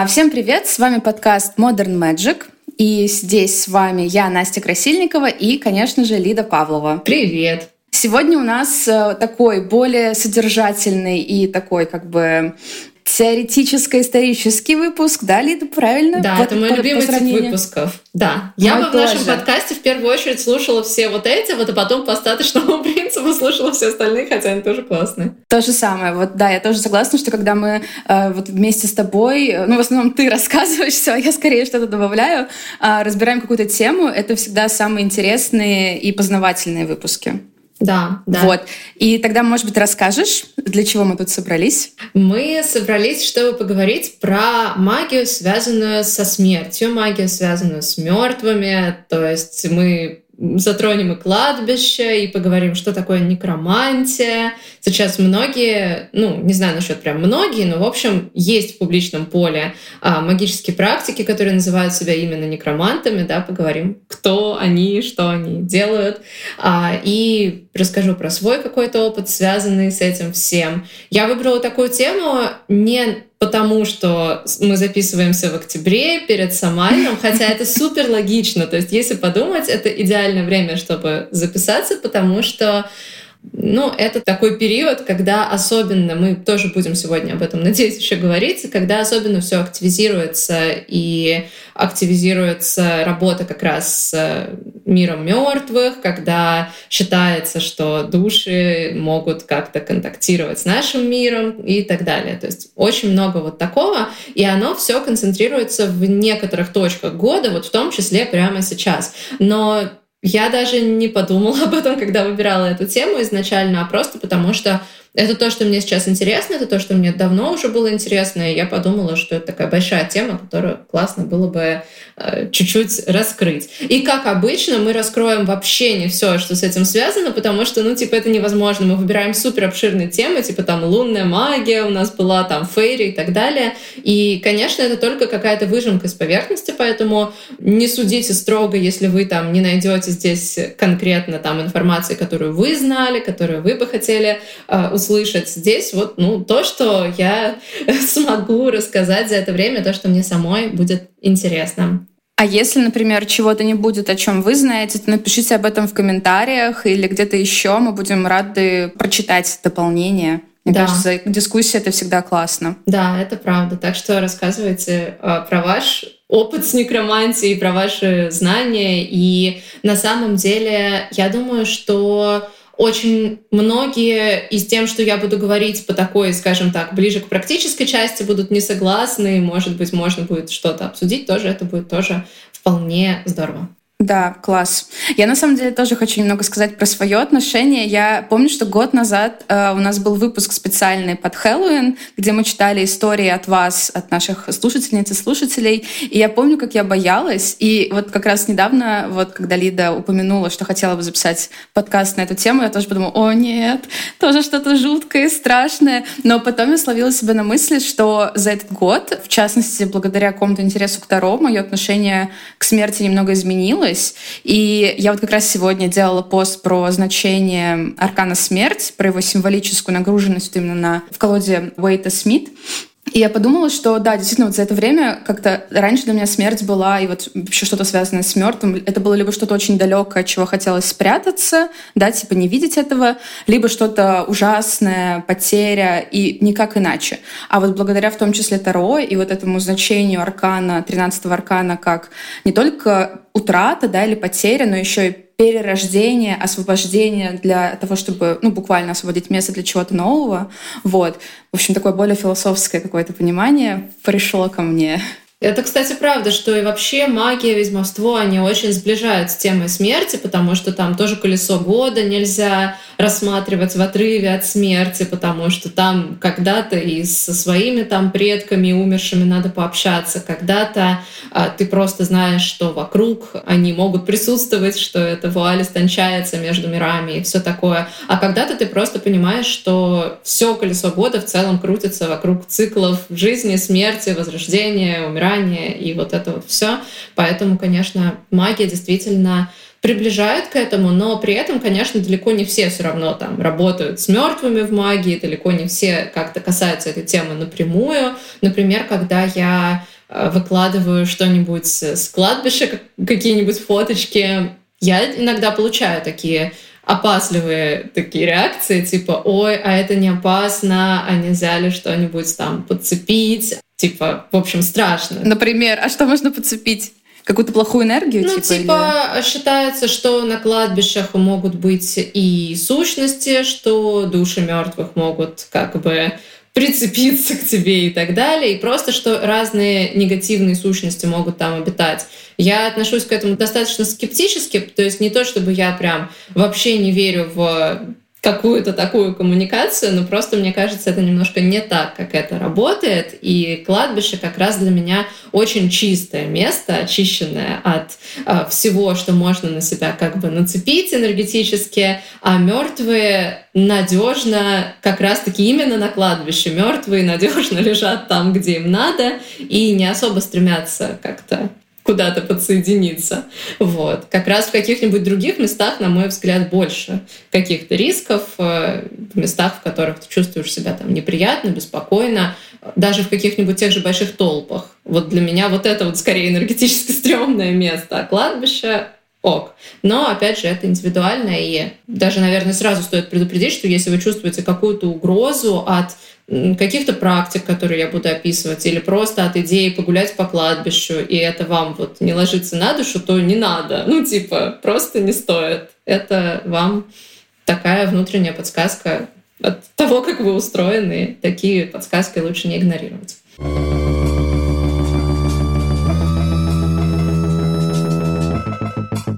А, всем привет! С вами подкаст Modern Magic. И здесь с вами я, Настя Красильникова, и, конечно же, Лида Павлова. Привет! Сегодня у нас э, такой более содержательный и такой как бы теоретическо-исторический выпуск, да, Лида, правильно? Да, вот это мой любимый тип выпусков. Да. Я бы в нашем подкасте в первую очередь слушала все вот эти, вот, а потом по остаточному принципу слушала все остальные, хотя они тоже классные. То же самое. Вот, да, я тоже согласна, что когда мы э, вот вместе с тобой, ну, в основном ты рассказываешь все, а я скорее что-то добавляю, э, разбираем какую-то тему, это всегда самые интересные и познавательные выпуски. Да, да. Вот. И тогда, может быть, расскажешь, для чего мы тут собрались? Мы собрались, чтобы поговорить про магию, связанную со смертью, магию, связанную с мертвыми. То есть мы затронем и кладбище, и поговорим, что такое некромантия. Сейчас многие, ну, не знаю насчет прям многие, но, в общем, есть в публичном поле а, магические практики, которые называют себя именно некромантами, да, поговорим, кто они, что они делают, а, и расскажу про свой какой-то опыт, связанный с этим всем. Я выбрала такую тему не потому что мы записываемся в октябре перед Самайном, хотя это супер логично. То есть, если подумать, это идеальное время, чтобы записаться, потому что ну, это такой период, когда особенно, мы тоже будем сегодня об этом, надеюсь, еще говорить, когда особенно все активизируется и активизируется работа как раз с миром мертвых, когда считается, что души могут как-то контактировать с нашим миром и так далее. То есть очень много вот такого, и оно все концентрируется в некоторых точках года, вот в том числе прямо сейчас. Но я даже не подумала об этом, когда выбирала эту тему изначально, а просто потому что это то, что мне сейчас интересно, это то, что мне давно уже было интересно, и я подумала, что это такая большая тема, которую классно было бы э, чуть-чуть раскрыть. И как обычно, мы раскроем вообще не все, что с этим связано, потому что, ну, типа, это невозможно. Мы выбираем супер обширные темы, типа там лунная магия у нас была, там фейри и так далее. И, конечно, это только какая-то выжимка с поверхности, поэтому не судите строго, если вы там не найдете здесь конкретно там информации, которую вы знали, которую вы бы хотели э, услышать здесь вот ну, то, что я смогу рассказать за это время, то, что мне самой будет интересно. А если, например, чего-то не будет, о чем вы знаете, то напишите об этом в комментариях или где-то еще. Мы будем рады прочитать дополнение. Мне да. кажется, дискуссия это всегда классно. Да, это правда. Так что рассказывайте э, про ваш опыт с некромантией, про ваши знания. И на самом деле, я думаю, что очень многие из тем, что я буду говорить по такой, скажем так, ближе к практической части, будут не согласны. Может быть, можно будет что-то обсудить тоже. Это будет тоже вполне здорово. Да, класс. Я на самом деле тоже хочу немного сказать про свое отношение. Я помню, что год назад э, у нас был выпуск специальный под Хэллоуин, где мы читали истории от вас, от наших слушательниц и слушателей. И я помню, как я боялась. И вот как раз недавно, вот когда Лида упомянула, что хотела бы записать подкаст на эту тему, я тоже подумала, о нет, тоже что-то жуткое, страшное. Но потом я словила себя на мысли, что за этот год, в частности, благодаря какому-то интересу к Таро, мое отношение к смерти немного изменилось изменилось. И я вот как раз сегодня делала пост про значение аркана смерть, про его символическую нагруженность именно на, в колоде Уэйта Смит. И я подумала, что да, действительно, вот за это время как-то раньше для меня смерть была, и вот вообще что-то связанное с мертвым, это было либо что-то очень далекое, от чего хотелось спрятаться, да, типа не видеть этого, либо что-то ужасное, потеря, и никак иначе. А вот благодаря в том числе Таро и вот этому значению аркана, 13-го аркана, как не только утрата, да, или потеря, но еще и перерождение, освобождение для того, чтобы, ну, буквально освободить место для чего-то нового. Вот. В общем, такое более философское какое-то понимание пришло ко мне. Это, кстати, правда, что и вообще магия, ведьмовство, они очень сближают с темой смерти, потому что там тоже колесо года нельзя рассматривать в отрыве от смерти, потому что там когда-то и со своими там предками умершими надо пообщаться, когда-то а, ты просто знаешь, что вокруг они могут присутствовать, что это вуаль истончается между мирами и все такое, а когда-то ты просто понимаешь, что все колесо года в целом крутится вокруг циклов жизни, смерти, возрождения, умирания, собрание и вот это вот все. Поэтому, конечно, магия действительно приближают к этому, но при этом, конечно, далеко не все все равно там работают с мертвыми в магии, далеко не все как-то касаются этой темы напрямую. Например, когда я э, выкладываю что-нибудь с кладбища, какие-нибудь фоточки, я иногда получаю такие опасливые такие реакции, типа, ой, а это не опасно, а нельзя ли что-нибудь там подцепить? Типа, в общем, страшно. Например, а что можно подцепить? Какую-то плохую энергию? Ну, типа, типа или... считается, что на кладбищах могут быть и сущности, что души мертвых могут как бы прицепиться к тебе и так далее, и просто что разные негативные сущности могут там обитать. Я отношусь к этому достаточно скептически, то есть не то, чтобы я прям вообще не верю в какую-то такую коммуникацию, но просто мне кажется, это немножко не так, как это работает. И кладбище как раз для меня очень чистое место, очищенное от э, всего, что можно на себя как бы нацепить энергетически, а мертвые надежно как раз-таки именно на кладбище мертвые надежно лежат там, где им надо, и не особо стремятся как-то куда-то подсоединиться. Вот. Как раз в каких-нибудь других местах, на мой взгляд, больше каких-то рисков, э, в местах, в которых ты чувствуешь себя там неприятно, беспокойно, даже в каких-нибудь тех же больших толпах. Вот для меня вот это вот скорее энергетически стрёмное место, а кладбище ок. Но, опять же, это индивидуально, и даже, наверное, сразу стоит предупредить, что если вы чувствуете какую-то угрозу от каких-то практик, которые я буду описывать, или просто от идеи погулять по кладбищу, и это вам вот не ложится на душу, то не надо. Ну, типа, просто не стоит. Это вам такая внутренняя подсказка от того, как вы устроены. Такие подсказки лучше не игнорировать.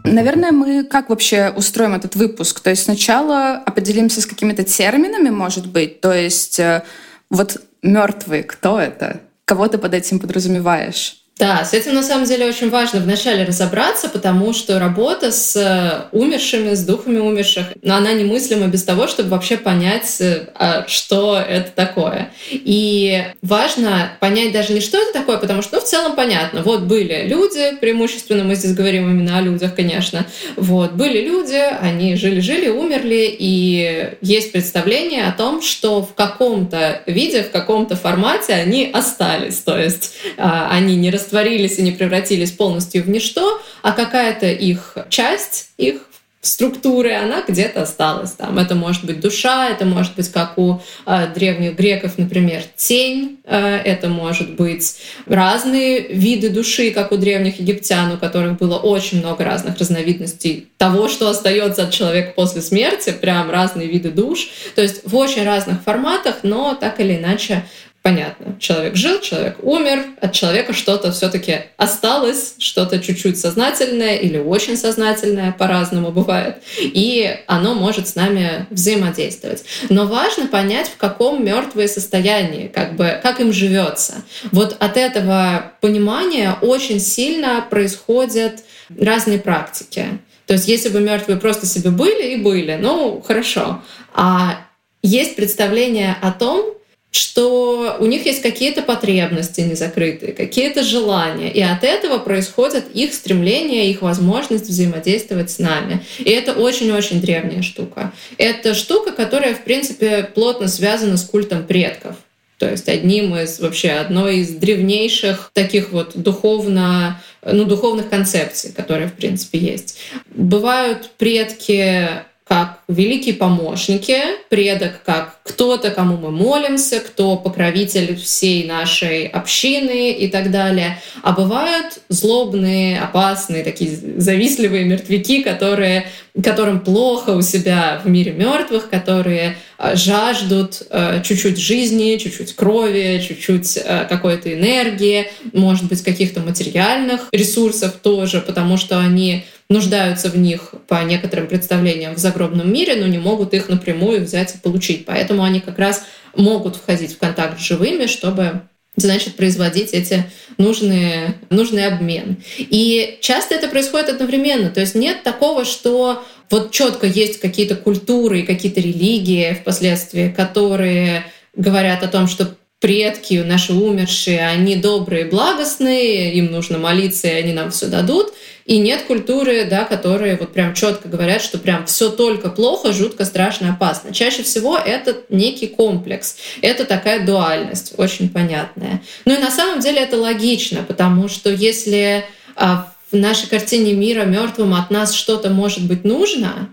Наверное, мы как вообще устроим этот выпуск? То есть сначала определимся с какими-то терминами, может быть. То есть э, вот мертвый, кто это? Кого ты под этим подразумеваешь? Да, с этим на самом деле очень важно вначале разобраться, потому что работа с э, умершими, с духами умерших, она немыслима без того, чтобы вообще понять, э, а, что это такое. И важно понять даже не что это такое, потому что, ну, в целом понятно. Вот были люди, преимущественно мы здесь говорим именно о людях, конечно. Вот, были люди, они жили-жили, умерли, и есть представление о том, что в каком-то виде, в каком-то формате они остались. То есть а, они не растворились и не превратились полностью в ничто, а какая-то их часть, их структуры, она где-то осталась там. Это может быть душа, это может быть, как у э, древних греков, например, тень, э, это может быть разные виды души, как у древних египтян, у которых было очень много разных разновидностей того, что остается от человека после смерти, прям разные виды душ. То есть в очень разных форматах, но так или иначе понятно. Человек жил, человек умер, от человека что-то все-таки осталось, что-то чуть-чуть сознательное или очень сознательное, по-разному бывает, и оно может с нами взаимодействовать. Но важно понять, в каком мертвое состоянии, как бы, как им живется. Вот от этого понимания очень сильно происходят разные практики. То есть если бы мертвые просто себе были и были, ну хорошо. А есть представление о том, что у них есть какие-то потребности незакрытые, какие-то желания, и от этого происходит их стремление, их возможность взаимодействовать с нами. И это очень-очень древняя штука. Это штука, которая, в принципе, плотно связана с культом предков. То есть одним из вообще одной из древнейших таких вот духовно, ну, духовных концепций, которые, в принципе, есть. Бывают предки как великие помощники, предок как кто-то, кому мы молимся, кто покровитель всей нашей общины и так далее. А бывают злобные, опасные, такие завистливые мертвяки, которые, которым плохо у себя в мире мертвых, которые э, жаждут э, чуть-чуть жизни, чуть-чуть крови, чуть-чуть э, какой-то энергии, может быть, каких-то материальных ресурсов тоже, потому что они нуждаются в них по некоторым представлениям в загробном мире, но не могут их напрямую взять и получить. Поэтому они как раз могут входить в контакт с живыми, чтобы значит, производить эти нужные, нужный обмен. И часто это происходит одновременно. То есть нет такого, что вот четко есть какие-то культуры и какие-то религии впоследствии, которые говорят о том, что предки, наши умершие, они добрые, благостные, им нужно молиться, и они нам все дадут. И нет культуры, да, которые вот прям четко говорят, что прям все только плохо, жутко, страшно, опасно. Чаще всего это некий комплекс. Это такая дуальность, очень понятная. Ну и на самом деле это логично, потому что если а, в нашей картине мира мертвым от нас что-то может быть нужно,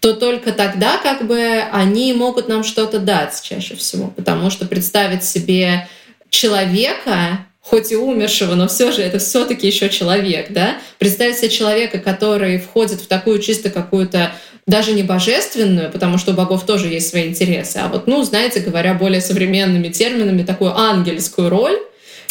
то только тогда как бы они могут нам что-то дать чаще всего. Потому что представить себе человека, хоть и умершего, но все же это все-таки еще человек, да? Представить себе человека, который входит в такую чисто какую-то даже не божественную, потому что у богов тоже есть свои интересы, а вот, ну, знаете, говоря более современными терминами, такую ангельскую роль.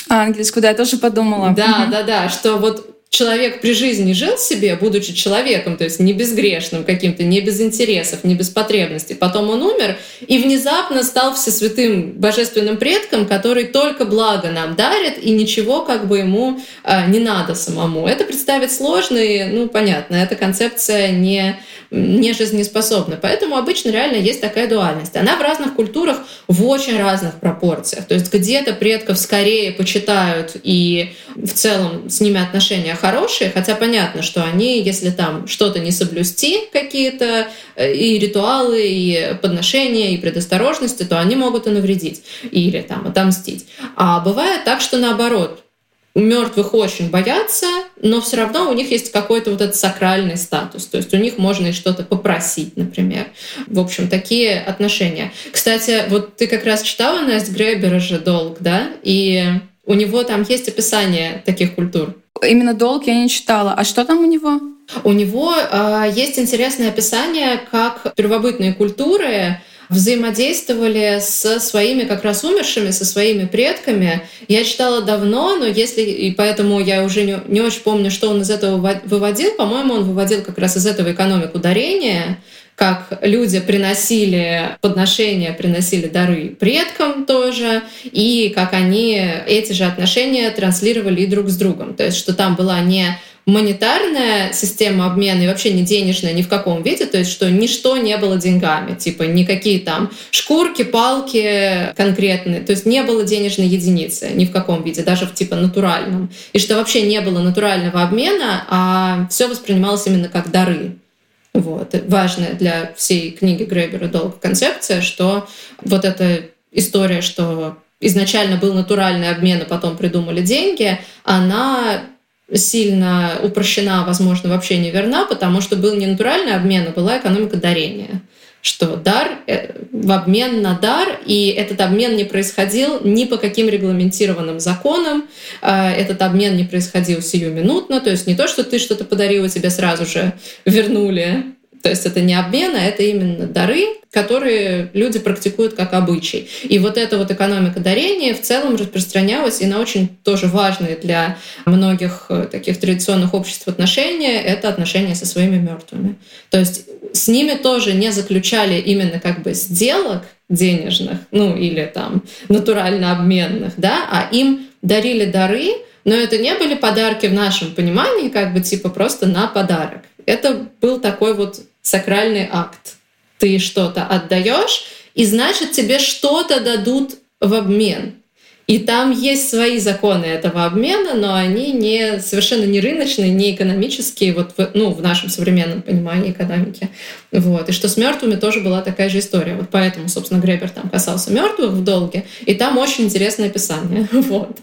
Ангельскую, да, я тоже подумала. Да, да, да, что вот человек при жизни жил себе, будучи человеком, то есть не безгрешным каким-то, не без интересов, не без потребностей. Потом он умер и внезапно стал всесвятым божественным предком, который только благо нам дарит, и ничего как бы ему э, не надо самому. Это представить сложно, и, ну, понятно, эта концепция не не жизнеспособны. Поэтому обычно реально есть такая дуальность. Она в разных культурах в очень разных пропорциях. То есть где-то предков скорее почитают и в целом с ними отношения хорошие, хотя понятно, что они, если там что-то не соблюсти, какие-то э, и ритуалы, и подношения, и предосторожности, то они могут и навредить или там отомстить. А бывает так, что наоборот, мертвых очень боятся, но все равно у них есть какой-то вот этот сакральный статус. То есть у них можно и что-то попросить, например. В общем, такие отношения. Кстати, вот ты как раз читала Настя Гребера же «Долг», да? И у него там есть описание таких культур. Именно «Долг» я не читала. А что там у него? У него э, есть интересное описание, как первобытные культуры взаимодействовали со своими как раз умершими, со своими предками. Я читала давно, но если и поэтому я уже не, не очень помню, что он из этого выводил. По-моему, он выводил как раз из этого экономику дарения, как люди приносили подношения, приносили дары предкам тоже, и как они эти же отношения транслировали и друг с другом. То есть, что там была не монетарная система обмена и вообще не денежная ни в каком виде, то есть что ничто не было деньгами, типа никакие там шкурки, палки конкретные, то есть не было денежной единицы ни в каком виде, даже в типа натуральном, и что вообще не было натурального обмена, а все воспринималось именно как дары. Вот. Важная для всей книги Гребера долг концепция, что вот эта история, что изначально был натуральный обмен, а потом придумали деньги, она сильно упрощена, возможно, вообще неверна, потому что был не натуральный обмен, а была экономика дарения что дар э, в обмен на дар, и этот обмен не происходил ни по каким регламентированным законам, э, этот обмен не происходил сиюминутно, то есть не то, что ты что-то подарил, и тебе сразу же вернули, то есть это не обмен, а это именно дары, которые люди практикуют как обычай. И вот эта вот экономика дарения в целом распространялась и на очень тоже важные для многих э, таких традиционных обществ отношения — это отношения со своими мертвыми. То есть с ними тоже не заключали именно как бы сделок денежных, ну или там натурально обменных, да, а им дарили дары, но это не были подарки в нашем понимании, как бы типа просто на подарок. Это был такой вот сакральный акт. Ты что-то отдаешь, и значит тебе что-то дадут в обмен. И там есть свои законы этого обмена, но они не, совершенно не рыночные, не экономические, вот в, ну, в нашем современном понимании экономики. Вот. И что с мертвыми тоже была такая же история. Вот поэтому, собственно, Гребер там касался мертвых в долге, и там очень интересное описание. Вот.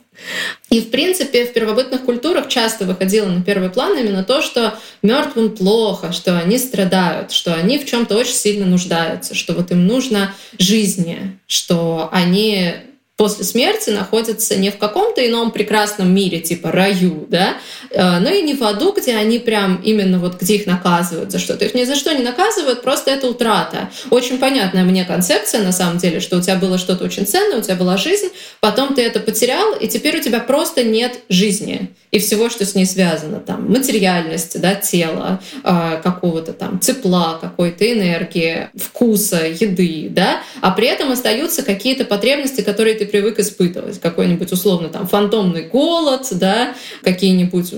И, в принципе, в первобытных культурах часто выходило на первый план именно то, что мертвым плохо, что они страдают, что они в чем-то очень сильно нуждаются, что вот им нужно жизни, что они после смерти находятся не в каком-то ином прекрасном мире, типа раю, да, э, но и не в аду, где они прям именно вот где их наказывают за что-то. Их ни за что не наказывают, просто это утрата. Очень понятная мне концепция, на самом деле, что у тебя было что-то очень ценное, у тебя была жизнь, потом ты это потерял, и теперь у тебя просто нет жизни и всего, что с ней связано, там, материальности, да, тела, э, какого-то там тепла, какой-то энергии, вкуса, еды, да, а при этом остаются какие-то потребности, которые ты ты привык испытывать. Какой-нибудь условно там фантомный голод, да, какие-нибудь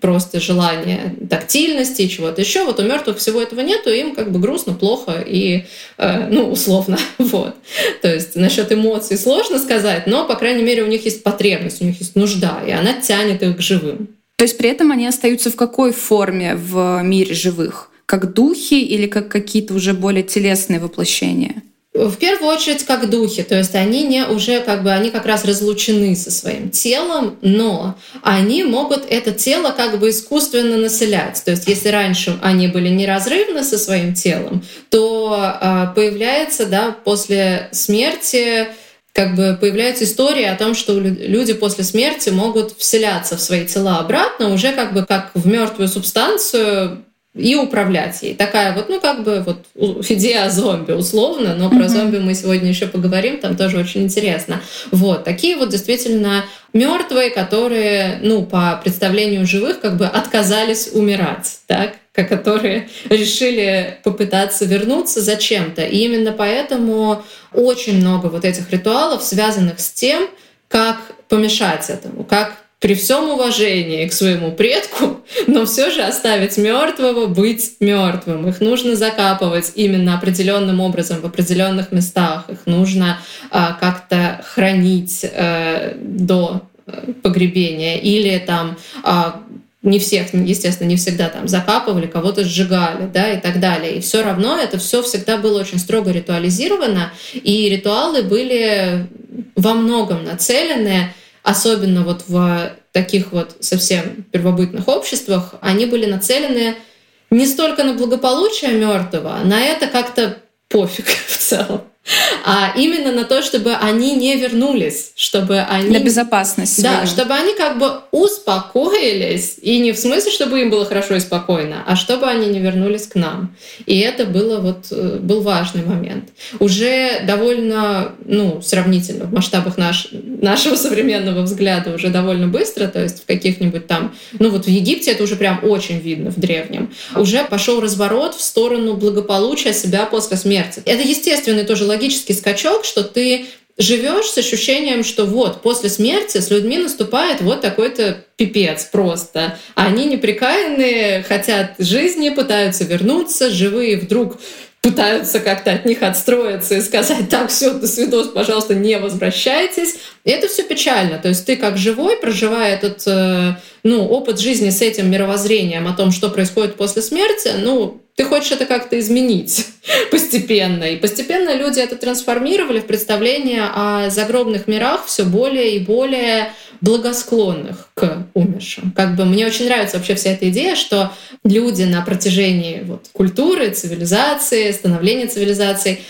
просто желания тактильности, чего-то еще. Вот у мертвых всего этого нету, им как бы грустно, плохо и, э, ну, условно, вот. То есть насчет эмоций сложно сказать, но, по крайней мере, у них есть потребность, у них есть нужда, и она тянет их к живым. То есть при этом они остаются в какой форме в мире живых? Как духи или как какие-то уже более телесные воплощения? В первую очередь как духи, то есть они не уже как бы они как раз разлучены со своим телом, но они могут это тело как бы искусственно населять. То есть если раньше они были неразрывны со своим телом, то а, появляется да после смерти как бы появляется история о том, что люди после смерти могут вселяться в свои тела обратно уже как бы как в мертвую субстанцию и управлять ей. Такая вот, ну, как бы вот идея о зомби условно, но про mm-hmm. зомби мы сегодня еще поговорим, там тоже очень интересно. Вот, такие вот действительно мертвые, которые, ну, по представлению живых, как бы отказались умирать, так? которые решили попытаться вернуться зачем-то. И именно поэтому очень много вот этих ритуалов, связанных с тем, как помешать этому, как при всем уважении к своему предку, но все же оставить мертвого быть мертвым. Их нужно закапывать именно определенным образом в определенных местах. Их нужно а, как-то хранить а, до э, погребения или там а, не всех, естественно, не всегда там закапывали, кого-то сжигали, да, и так далее. И все равно это все всегда было очень строго ритуализировано, и ритуалы были во многом нацелены особенно вот в таких вот совсем первобытных обществах, они были нацелены не столько на благополучие мертвого, на это как-то пофиг в целом а именно на то, чтобы они не вернулись, чтобы они... На безопасность. Да, чтобы они как бы успокоились, и не в смысле, чтобы им было хорошо и спокойно, а чтобы они не вернулись к нам. И это было вот, э, был важный момент. Уже довольно, ну, сравнительно в масштабах наш, нашего современного взгляда уже довольно быстро, то есть в каких-нибудь там, ну вот в Египте это уже прям очень видно в древнем, уже пошел разворот в сторону благополучия себя после смерти. Это естественный тоже логический скачок, что ты живешь с ощущением, что вот после смерти с людьми наступает вот такой-то пипец просто. Они неприкаянные, хотят жизни, пытаются вернуться, живые вдруг пытаются как-то от них отстроиться и сказать, так, все, до свидос, пожалуйста, не возвращайтесь. И это все печально. То есть ты как живой, проживая этот э, ну, опыт жизни с этим мировоззрением о том, что происходит после смерти, ну, ты хочешь это как-то изменить постепенно. И постепенно люди это трансформировали в представление о загробных мирах все более и более благосклонных к умершим. Как бы мне очень нравится вообще вся эта идея, что люди на протяжении вот, культуры, цивилизации, становления цивилизации,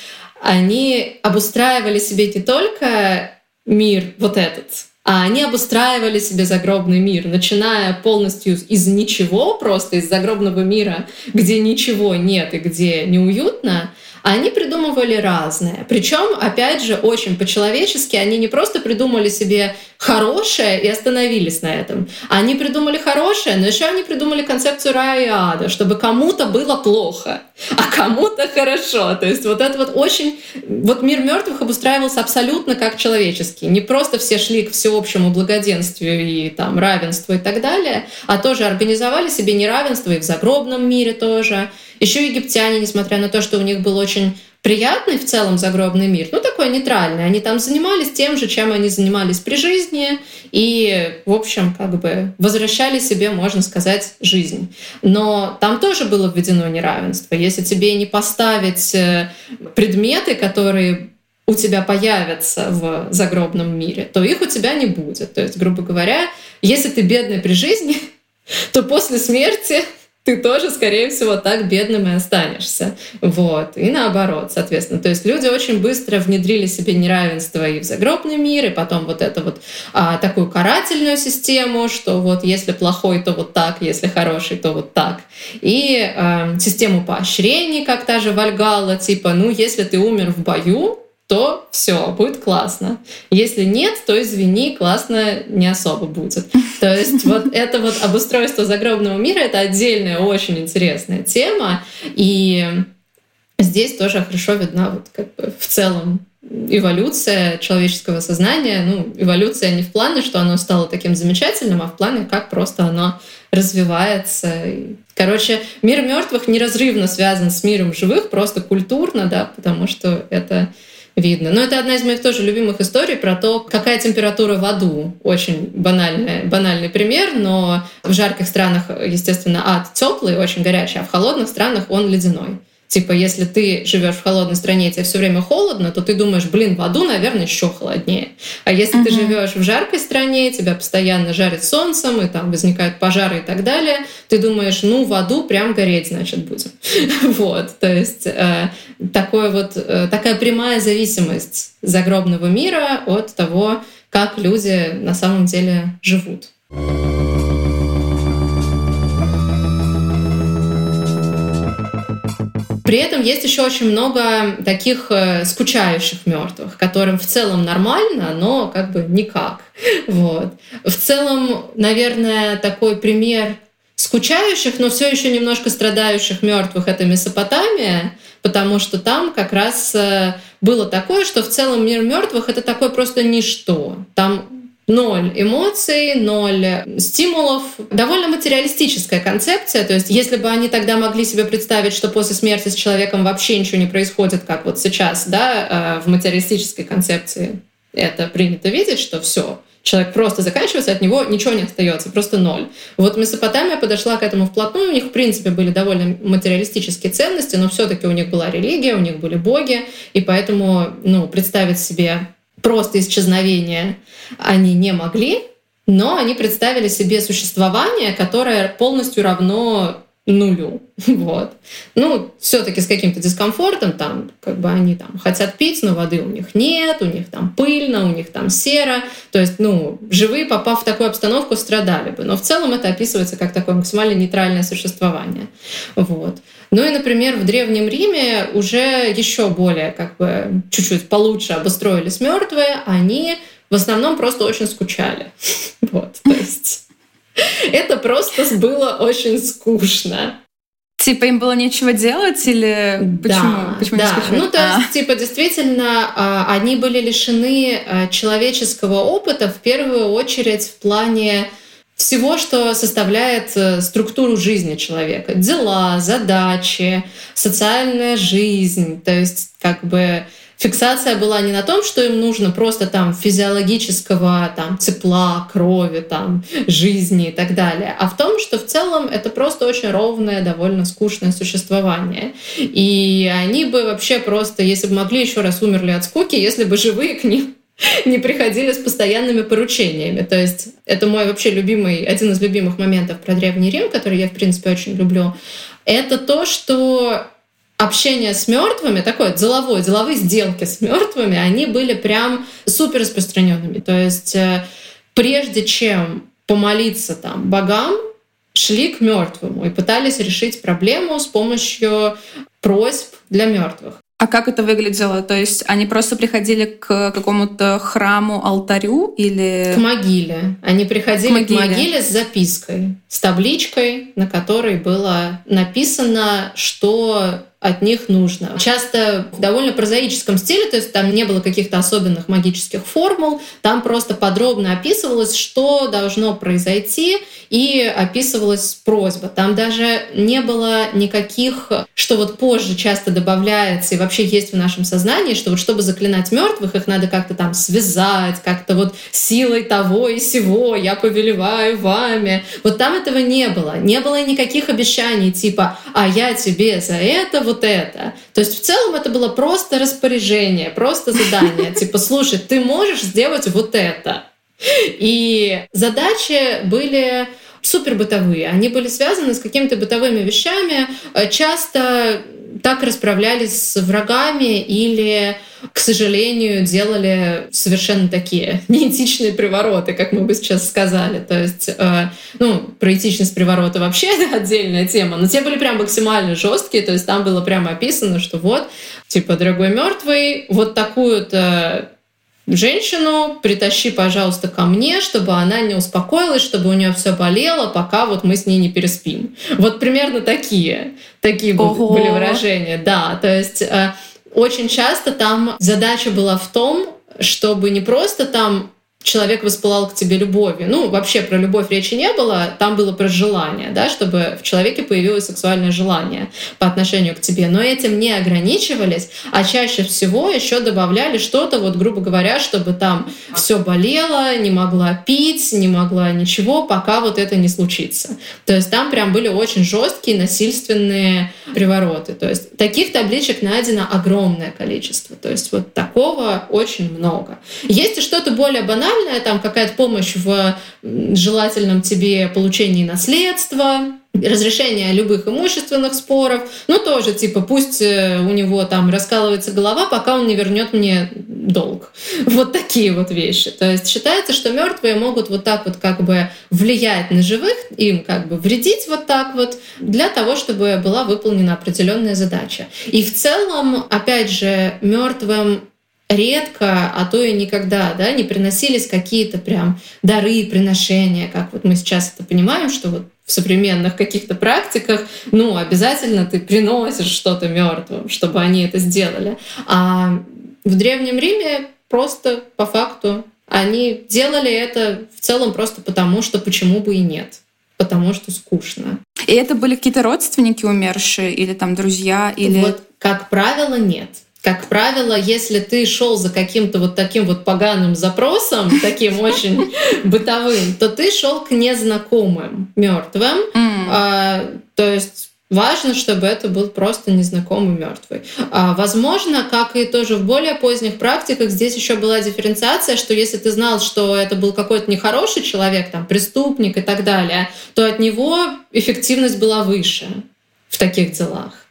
они обустраивали себе не только мир вот этот, а они обустраивали себе загробный мир, начиная полностью из ничего, просто из загробного мира, где ничего нет и где неуютно, они придумывали разное. Причем, опять же, очень по-человечески, они не просто придумали себе хорошее и остановились на этом. Они придумали хорошее, но еще они придумали концепцию рая и ада, чтобы кому-то было плохо, а кому-то хорошо. То есть вот это вот очень... Вот мир мертвых обустраивался абсолютно как человеческий. Не просто все шли к всеобщему благоденствию и там равенству и так далее, а тоже организовали себе неравенство и в загробном мире тоже. Еще египтяне, несмотря на то, что у них был очень приятный в целом загробный мир, ну такой нейтральный. Они там занимались тем же, чем они занимались при жизни, и, в общем, как бы возвращали себе, можно сказать, жизнь. Но там тоже было введено неравенство. Если тебе не поставить э, предметы, которые у тебя появятся в загробном мире, то их у тебя не будет. То есть, грубо говоря, если ты бедный при жизни, то после смерти ты тоже, скорее всего, так бедным и останешься. Вот. И наоборот, соответственно. То есть люди очень быстро внедрили себе неравенство и в загробный мир, и потом вот эту вот а, такую карательную систему, что вот если плохой, то вот так, если хороший, то вот так. И а, систему поощрений, как та же Вальгала, типа, ну, если ты умер в бою, то все, будет классно. Если нет, то извини, классно не особо будет. То есть вот это вот обустройство загробного мира — это отдельная, очень интересная тема. И здесь тоже хорошо видна вот как бы в целом эволюция человеческого сознания. Ну, эволюция не в плане, что оно стало таким замечательным, а в плане, как просто оно развивается. Короче, мир мертвых неразрывно связан с миром живых, просто культурно, да, потому что это видно. Но это одна из моих тоже любимых историй про то, какая температура в аду. Очень банальный, банальный пример, но в жарких странах, естественно, ад теплый, очень горячий, а в холодных странах он ледяной. Типа, если ты живешь в холодной стране, тебе все время холодно, то ты думаешь, блин, в аду, наверное, еще холоднее. А если uh-huh. ты живешь в жаркой стране, тебя постоянно жарит солнцем, и там возникают пожары и так далее, ты думаешь, ну, в аду прям гореть, значит, будем. вот, то есть э, такое вот, э, такая прямая зависимость загробного мира от того, как люди на самом деле живут. При этом есть еще очень много таких э, скучающих мертвых, которым в целом нормально, но как бы никак. Вот. В целом, наверное, такой пример скучающих, но все еще немножко страдающих мертвых это Месопотамия, потому что там как раз э, было такое, что в целом мир мертвых это такое просто ничто. Там ноль эмоций, ноль стимулов. Довольно материалистическая концепция. То есть если бы они тогда могли себе представить, что после смерти с человеком вообще ничего не происходит, как вот сейчас, да, э, в материалистической концепции это принято видеть, что все, человек просто заканчивается, от него ничего не остается, просто ноль. Вот Месопотамия подошла к этому вплотную, у них, в принципе, были довольно материалистические ценности, но все-таки у них была религия, у них были боги, и поэтому ну, представить себе просто исчезновение они не могли, но они представили себе существование, которое полностью равно нулю. Вот. Ну, все-таки с каким-то дискомфортом, там, как бы они там хотят пить, но воды у них нет, у них там пыльно, у них там серо. То есть, ну, живые, попав в такую обстановку, страдали бы. Но в целом это описывается как такое максимально нейтральное существование. Вот. Ну и, например, в Древнем Риме уже еще более, как бы, чуть-чуть получше обустроились мертвые, они в основном просто очень скучали. Вот, то есть это просто было очень скучно. Типа им было нечего делать или почему? Да, почему да. Ну, то а. есть, типа, действительно, а, они были лишены а, человеческого опыта в первую очередь в плане всего, что составляет э, структуру жизни человека. Дела, задачи, социальная жизнь. То есть, как бы фиксация была не на том, что им нужно просто там физиологического там тепла, крови, там жизни и так далее, а в том, что в целом это просто очень ровное, довольно скучное существование. И они бы вообще просто, если бы могли, еще раз умерли от скуки, если бы живые к ним не приходили с постоянными поручениями. То есть это мой вообще любимый, один из любимых моментов про Древний Рим, который я, в принципе, очень люблю. Это то, что общение с мертвыми, такое деловое, деловые сделки с мертвыми, они были прям супер распространенными. То есть э, прежде чем помолиться там богам, шли к мертвому и пытались решить проблему с помощью просьб для мертвых. А как это выглядело? То есть они просто приходили к какому-то храму, алтарю или... К могиле. Они приходили к могиле, к могиле с запиской, с табличкой, на которой было написано, что от них нужно. Часто в довольно прозаическом стиле, то есть там не было каких-то особенных магических формул, там просто подробно описывалось, что должно произойти, и описывалась просьба. Там даже не было никаких, что вот позже часто добавляется и вообще есть в нашем сознании, что вот чтобы заклинать мертвых, их надо как-то там связать, как-то вот силой того и сего, я повелеваю вами. Вот там этого не было. Не было никаких обещаний типа, а я тебе за это вот это. То есть в целом это было просто распоряжение, просто задание. Типа, слушай, ты можешь сделать вот это. И задачи были супер бытовые. Они были связаны с какими-то бытовыми вещами. Часто так расправлялись с врагами или, к сожалению, делали совершенно такие неэтичные привороты, как мы бы сейчас сказали. То есть, э, ну, про этичность приворота вообще это отдельная тема, но те были прям максимально жесткие, то есть там было прямо описано, что вот, типа, дорогой мертвый, вот такую-то женщину, притащи, пожалуйста, ко мне, чтобы она не успокоилась, чтобы у нее все болело, пока вот мы с ней не переспим. Вот примерно такие, такие Ого. были выражения, да. То есть э, очень часто там задача была в том, чтобы не просто там человек воспылал к тебе любовью. Ну, вообще про любовь речи не было, там было про желание, да, чтобы в человеке появилось сексуальное желание по отношению к тебе. Но этим не ограничивались, а чаще всего еще добавляли что-то, вот грубо говоря, чтобы там все болело, не могла пить, не могла ничего, пока вот это не случится. То есть там прям были очень жесткие насильственные привороты. То есть таких табличек найдено огромное количество. То есть вот такого очень много. Есть и что-то более банальное, социальная, там какая-то помощь в желательном тебе получении наследства, разрешение любых имущественных споров. Ну, тоже, типа, пусть э, у него там раскалывается голова, пока он не вернет мне долг. Вот такие вот вещи. То есть считается, что мертвые могут вот так вот как бы влиять на живых, им как бы вредить вот так вот, для того, чтобы была выполнена определенная задача. И в целом, опять же, мертвым редко, а то и никогда, да, не приносились какие-то прям дары приношения, как вот мы сейчас это понимаем, что вот в современных каких-то практиках, ну, обязательно ты приносишь что-то мертвым, чтобы они это сделали. А в Древнем Риме просто по факту они делали это в целом просто потому, что почему бы и нет потому что скучно. И это были какие-то родственники умершие или там друзья? Или... Вот, как правило, нет как правило, если ты шел за каким-то вот таким вот поганым запросом, таким очень бытовым, то ты шел к незнакомым мертвым. А, то есть Важно, чтобы это был просто незнакомый мертвый. А, возможно, как и тоже в более поздних практиках, здесь еще была дифференциация, что если ты знал, что это был какой-то нехороший человек, там, преступник и так далее, то от него эффективность была выше в таких делах.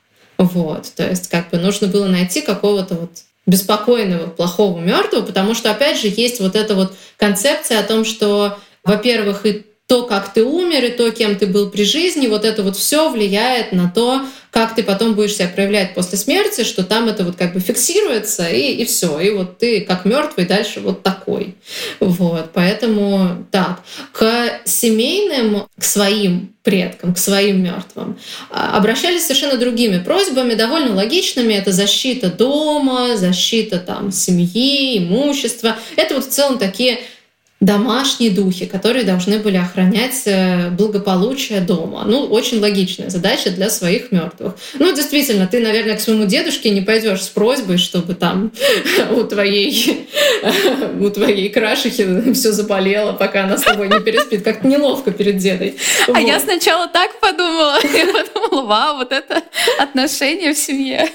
Вот, то есть как бы нужно было найти какого-то вот беспокойного, плохого, мертвого, потому что, опять же, есть вот эта вот концепция о том, что, во-первых, и то, как ты умер, и то, кем ты был при жизни, вот это вот все влияет на то, как ты потом будешь себя проявлять после смерти, что там это вот как бы фиксируется, и, и все. И вот ты как мертвый дальше вот такой. Вот. Поэтому так. К семейным, к своим предкам, к своим мертвым а, обращались совершенно другими просьбами, довольно логичными. Это защита дома, защита там семьи, имущества. Это вот в целом такие домашние духи, которые должны были охранять э, благополучие дома. Ну, очень логичная задача для своих мертвых. Ну, действительно, ты, наверное, к своему дедушке не пойдешь с просьбой, чтобы там у твоей, у твоей крашихи все заболело, пока она с тобой не переспит. Как-то неловко перед дедой. А вот. я сначала так подумала. Я подумала, вау, вот это отношение в семье.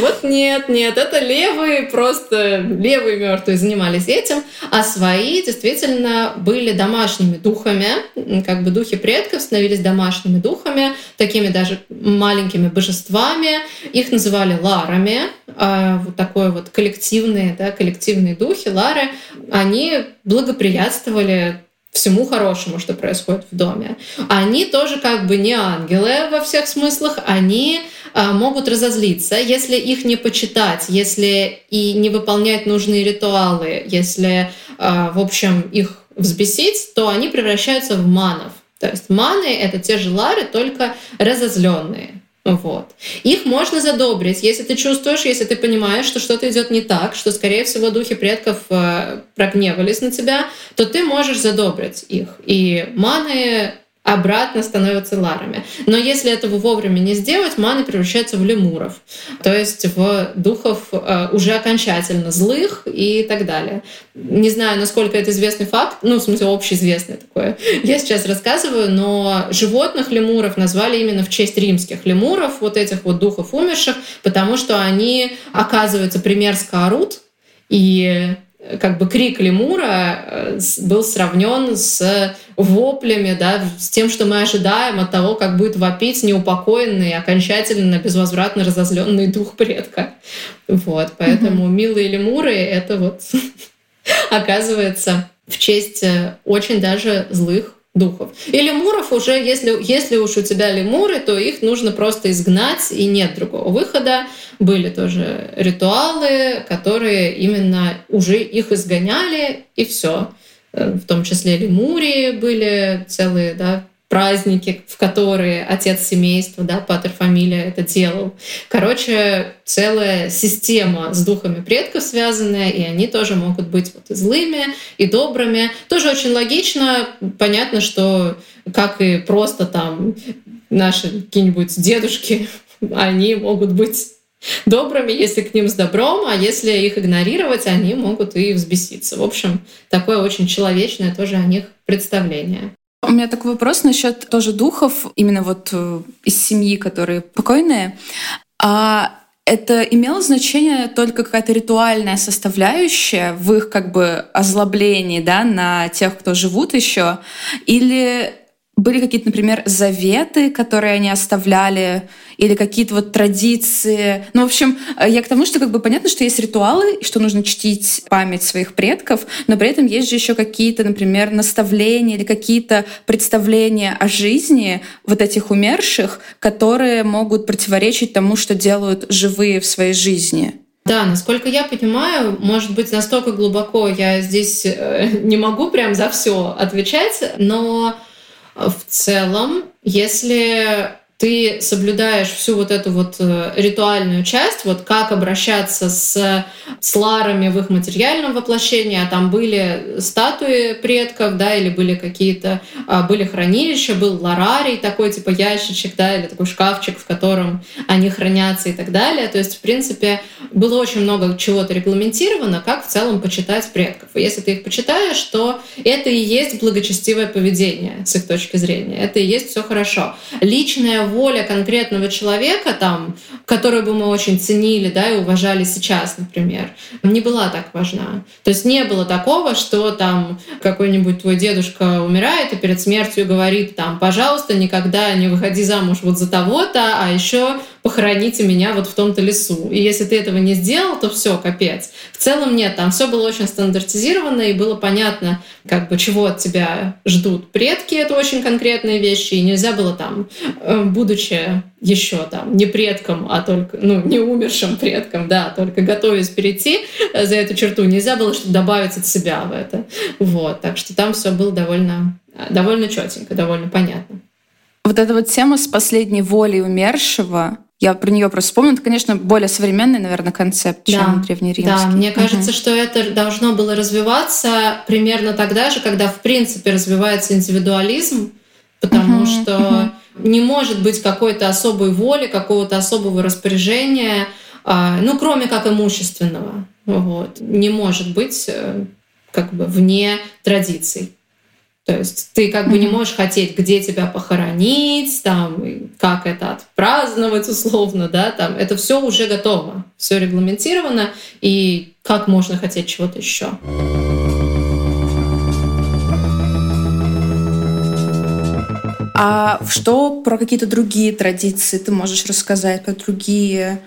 Вот нет, нет, это левые, просто левые мертвые занимались этим, а свои действительно действительно были домашними духами, как бы духи предков становились домашними духами, такими даже маленькими божествами. Их называли ларами, а вот такой вот коллективные, да, коллективные духи, лары, они благоприятствовали всему хорошему, что происходит в доме. Они тоже как бы не ангелы во всех смыслах, они а, могут разозлиться, если их не почитать, если и не выполнять нужные ритуалы, если, а, в общем, их взбесить, то они превращаются в манов. То есть маны — это те же лары, только разозленные. Вот. Их можно задобрить, если ты чувствуешь, если ты понимаешь, что что-то идет не так, что, скорее всего, духи предков э, прогневались на тебя, то ты можешь задобрить их. И маны обратно становятся ларами. Но если этого вовремя не сделать, маны превращаются в лемуров, то есть в духов э, уже окончательно злых и так далее. Не знаю, насколько это известный факт, ну, в смысле, общеизвестный такое. Я сейчас рассказываю, но животных лемуров назвали именно в честь римских лемуров, вот этих вот духов умерших, потому что они, оказывается, примерзко орут, и как бы крик лемура э, был сравнен с воплями, да, с тем, что мы ожидаем от того, как будет вопить неупокоенный, окончательно безвозвратно разозленный дух предка. Вот, поэтому mm-hmm. милые лемуры — это вот, оказывается, в честь э, очень даже злых духов. И лемуров уже, если, если уж у тебя лемуры, то их нужно просто изгнать, и нет другого выхода. Были тоже ритуалы, которые именно уже их изгоняли, и все. Э, в том числе лемурии были целые да, праздники, в которые отец семейства, да, патер фамилия это делал. Короче, целая система с духами предков связанная, и они тоже могут быть вот и злыми, и добрыми. Тоже очень логично. Понятно, что как и просто там наши какие-нибудь дедушки, они могут быть добрыми, если к ним с добром, а если их игнорировать, они могут и взбеситься. В общем, такое очень человечное тоже о них представление. У меня такой вопрос насчет тоже духов, именно вот э, из семьи, которые покойные. А это имело значение только какая-то ритуальная составляющая в их как бы озлоблении да, на тех, кто живут еще? Или были какие-то, например, заветы, которые они оставляли, или какие-то вот традиции. Ну, в общем, я к тому, что как бы понятно, что есть ритуалы, что нужно чтить память своих предков, но при этом есть же еще какие-то, например, наставления или какие-то представления о жизни вот этих умерших, которые могут противоречить тому, что делают живые в своей жизни. Да, насколько я понимаю, может быть, настолько глубоко я здесь э, не могу прям за все отвечать, но в целом, если ты соблюдаешь всю вот эту вот э, ритуальную часть, вот как обращаться с, с ларами в их материальном воплощении, а там были статуи предков, да, или были какие-то, а, были хранилища, был ларарий, такой типа ящичек, да, или такой шкафчик, в котором они хранятся и так далее. То есть, в принципе, было очень много чего-то регламентировано, как в целом почитать предков. И если ты их почитаешь, то это и есть благочестивое поведение с их точки зрения. Это и есть все хорошо. Личная воля конкретного человека, там, которую бы мы очень ценили да, и уважали сейчас, например, не была так важна. То есть не было такого, что там какой-нибудь твой дедушка умирает и перед смертью говорит там, пожалуйста, никогда не выходи замуж вот за того-то, а еще похороните меня вот в том-то лесу. И если ты этого не сделал, то все, капец. В целом нет, там все было очень стандартизировано и было понятно, как бы чего от тебя ждут предки, это очень конкретные вещи, и нельзя было там, э, будучи еще там не предком, а только, ну, не умершим предком, да, только готовясь перейти э, за эту черту, нельзя было что добавить от себя в это. Вот, так что там все было довольно, довольно четенько, довольно понятно. Вот эта вот тема с последней волей умершего, я про нее просто вспомнила. Это, конечно, более современный, наверное, концепт, чем да, древнеримский. Да, мне кажется, угу. что это должно было развиваться примерно тогда же, когда, в принципе, развивается индивидуализм, потому угу, что угу. не может быть какой-то особой воли, какого-то особого распоряжения, а, ну, кроме как имущественного. Вот. Не может быть э, как бы вне традиций. То есть ты как бы не можешь хотеть, где тебя похоронить, там, как это отпраздновать условно, да, там, это все уже готово, все регламентировано, и как можно хотеть чего-то еще. А что про какие-то другие традиции ты можешь рассказать, про другие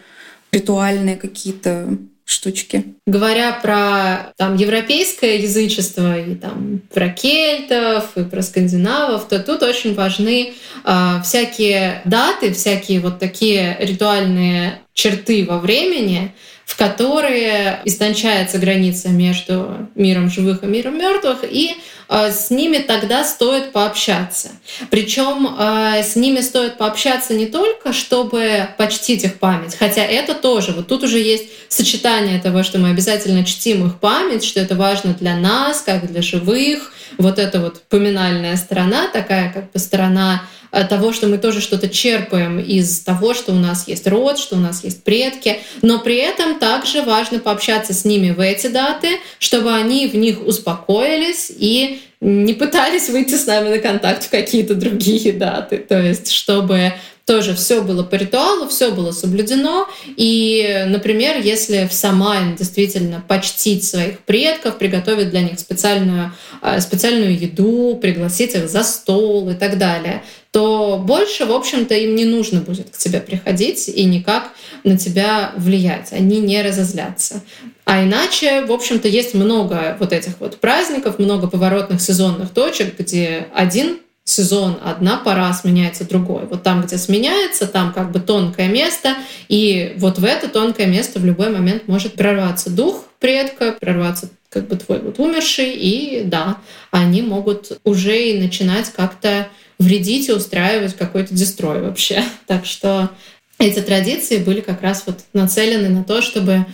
ритуальные какие-то штучки. Говоря про там, европейское язычество и там, про кельтов и про скандинавов, то тут очень важны э, всякие даты, всякие вот такие ритуальные черты во времени, в которые истончается граница между миром живых и миром мертвых, и э, с ними тогда стоит пообщаться. Причем э, с ними стоит пообщаться не только, чтобы почтить их память, хотя это тоже, вот тут уже есть сочетание того, что мы обязательно чтим их память, что это важно для нас, как для живых, вот эта вот поминальная сторона, такая как бы сторона того, что мы тоже что-то черпаем из того, что у нас есть род, что у нас есть предки, но при этом также важно пообщаться с ними в эти даты, чтобы они в них успокоились и не пытались выйти с нами на контакт в какие-то другие даты. То есть, чтобы тоже все было по ритуалу, все было соблюдено. И, например, если в Самайн действительно почтить своих предков, приготовить для них специальную, э, специальную еду, пригласить их за стол и так далее, то больше, в общем-то, им не нужно будет к тебе приходить и никак на тебя влиять. Они не разозлятся. А иначе, в общем-то, есть много вот этих вот праздников, много поворотных сезонных точек, где один сезон, одна пора сменяется другой. Вот там, где сменяется, там как бы тонкое место, и вот в это тонкое место в любой момент может прорваться дух предка, прорваться как бы твой вот умерший, и да, они могут уже и начинать как-то вредить и устраивать какой-то дестрой вообще. Так что эти традиции были как раз вот нацелены на то, чтобы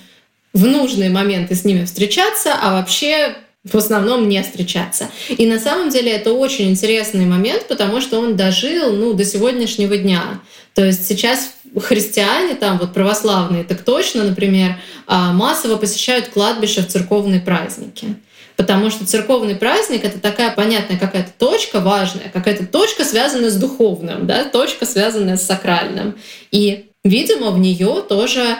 в нужные моменты с ними встречаться, а вообще в основном не встречаться. И на самом деле это очень интересный момент, потому что он дожил ну, до сегодняшнего дня. То есть сейчас христиане, там вот православные, так точно, например, а, массово посещают кладбище в церковные праздники. Потому что церковный праздник — это такая понятная какая-то точка важная, какая-то точка, связанная с духовным, да, точка, связанная с сакральным. И, видимо, в нее тоже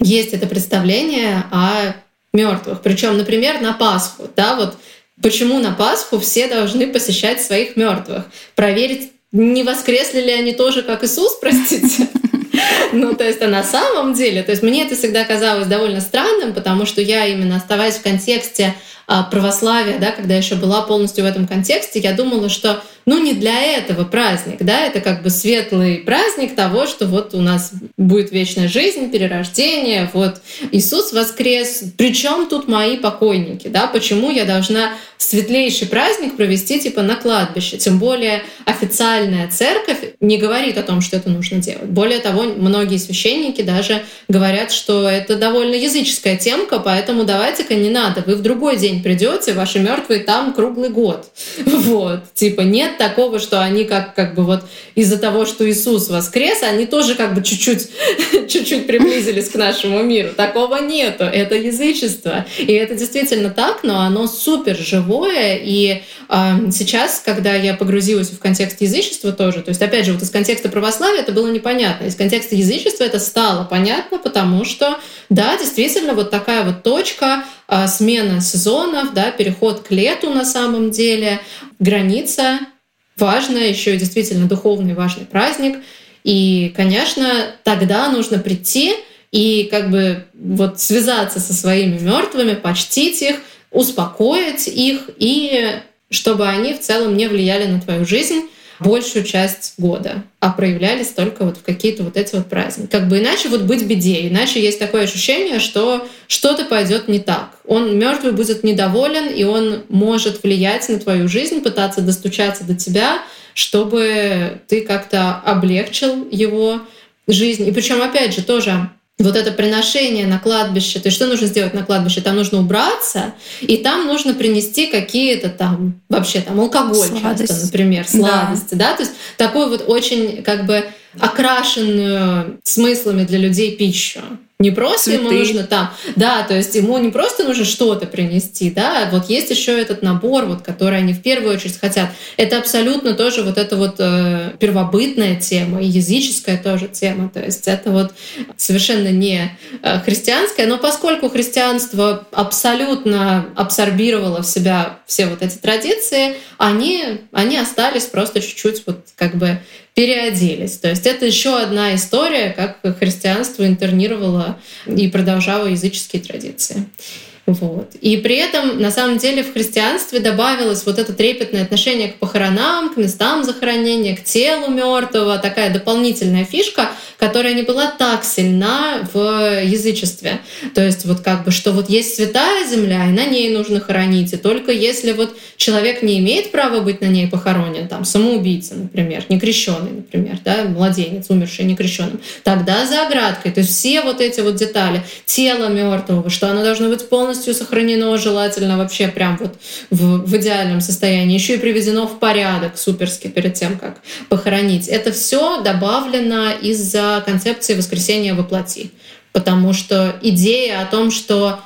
есть это представление о мертвых. Причем, например, на Пасху, да, вот почему на Пасху все должны посещать своих мертвых, проверить, не воскресли ли они тоже, как Иисус, простите. Ну, то есть, а на самом деле, то есть мне это всегда казалось довольно странным, потому что я именно оставаясь в контексте а, православия, да, когда еще была полностью в этом контексте, я думала, что ну не для этого праздник, да, это как бы светлый праздник того, что вот у нас будет вечная жизнь, перерождение, вот Иисус воскрес, причем тут мои покойники, да, почему я должна светлейший праздник провести типа на кладбище, тем более официальная церковь не говорит о том, что это нужно делать. Более того, многие священники даже говорят, что это довольно языческая темка, поэтому давайте-ка не надо, вы в другой день придете, ваши мертвые там круглый год, вот, типа нет такого, что они как, как бы вот из-за того, что Иисус воскрес, они тоже как бы чуть-чуть, чуть-чуть приблизились к нашему миру. Такого нету. Это язычество. И это действительно так, но оно супер живое. И э, сейчас, когда я погрузилась в контекст язычества тоже, то есть, опять же, вот из контекста православия это было непонятно. Из контекста язычества это стало понятно, потому что, да, действительно, вот такая вот точка, э, смена сезонов, да, переход к лету на самом деле, граница важно, еще действительно духовный важный праздник. И, конечно, тогда нужно прийти и как бы вот связаться со своими мертвыми, почтить их, успокоить их, и чтобы они в целом не влияли на твою жизнь, большую часть года, а проявлялись только вот в какие-то вот эти вот праздники. Как бы иначе вот быть беде, иначе есть такое ощущение, что что-то пойдет не так. Он мертвый будет недоволен, и он может влиять на твою жизнь, пытаться достучаться до тебя, чтобы ты как-то облегчил его жизнь. И причем, опять же, тоже вот это приношение на кладбище, то есть что нужно сделать на кладбище? Там нужно убраться, и там нужно принести какие-то там вообще там алкоголь Сладость. часто, например, сладости, да. да, то есть такой вот очень как бы окрашенную смыслами для людей пищу. Не просто Цветы. ему нужно там, да, то есть ему не просто нужно что-то принести, да, вот есть еще этот набор, вот, который они в первую очередь хотят. Это абсолютно тоже вот эта вот э, первобытная тема и языческая тоже тема, то есть это вот совершенно не э, христианская, но поскольку христианство абсолютно абсорбировало в себя все вот эти традиции, они, они остались просто чуть-чуть вот как бы переоделись. То есть это еще одна история, как христианство интернировало и продолжало языческие традиции. Вот. И при этом, на самом деле, в христианстве добавилось вот это трепетное отношение к похоронам, к местам захоронения, к телу мертвого, такая дополнительная фишка, которая не была так сильна в язычестве. То есть вот как бы, что вот есть святая земля, и на ней нужно хоронить, и только если вот человек не имеет права быть на ней похоронен, там, самоубийца, например, некрещенный, например, да, младенец, умерший некрещенным, тогда за оградкой. То есть все вот эти вот детали, тело мертвого, что оно должно быть полностью сохранено, желательно вообще прям вот в, в идеальном состоянии, еще и приведено в порядок суперски перед тем, как похоронить. Это все добавлено из-за концепции воскресения воплоти. Потому что идея о том, что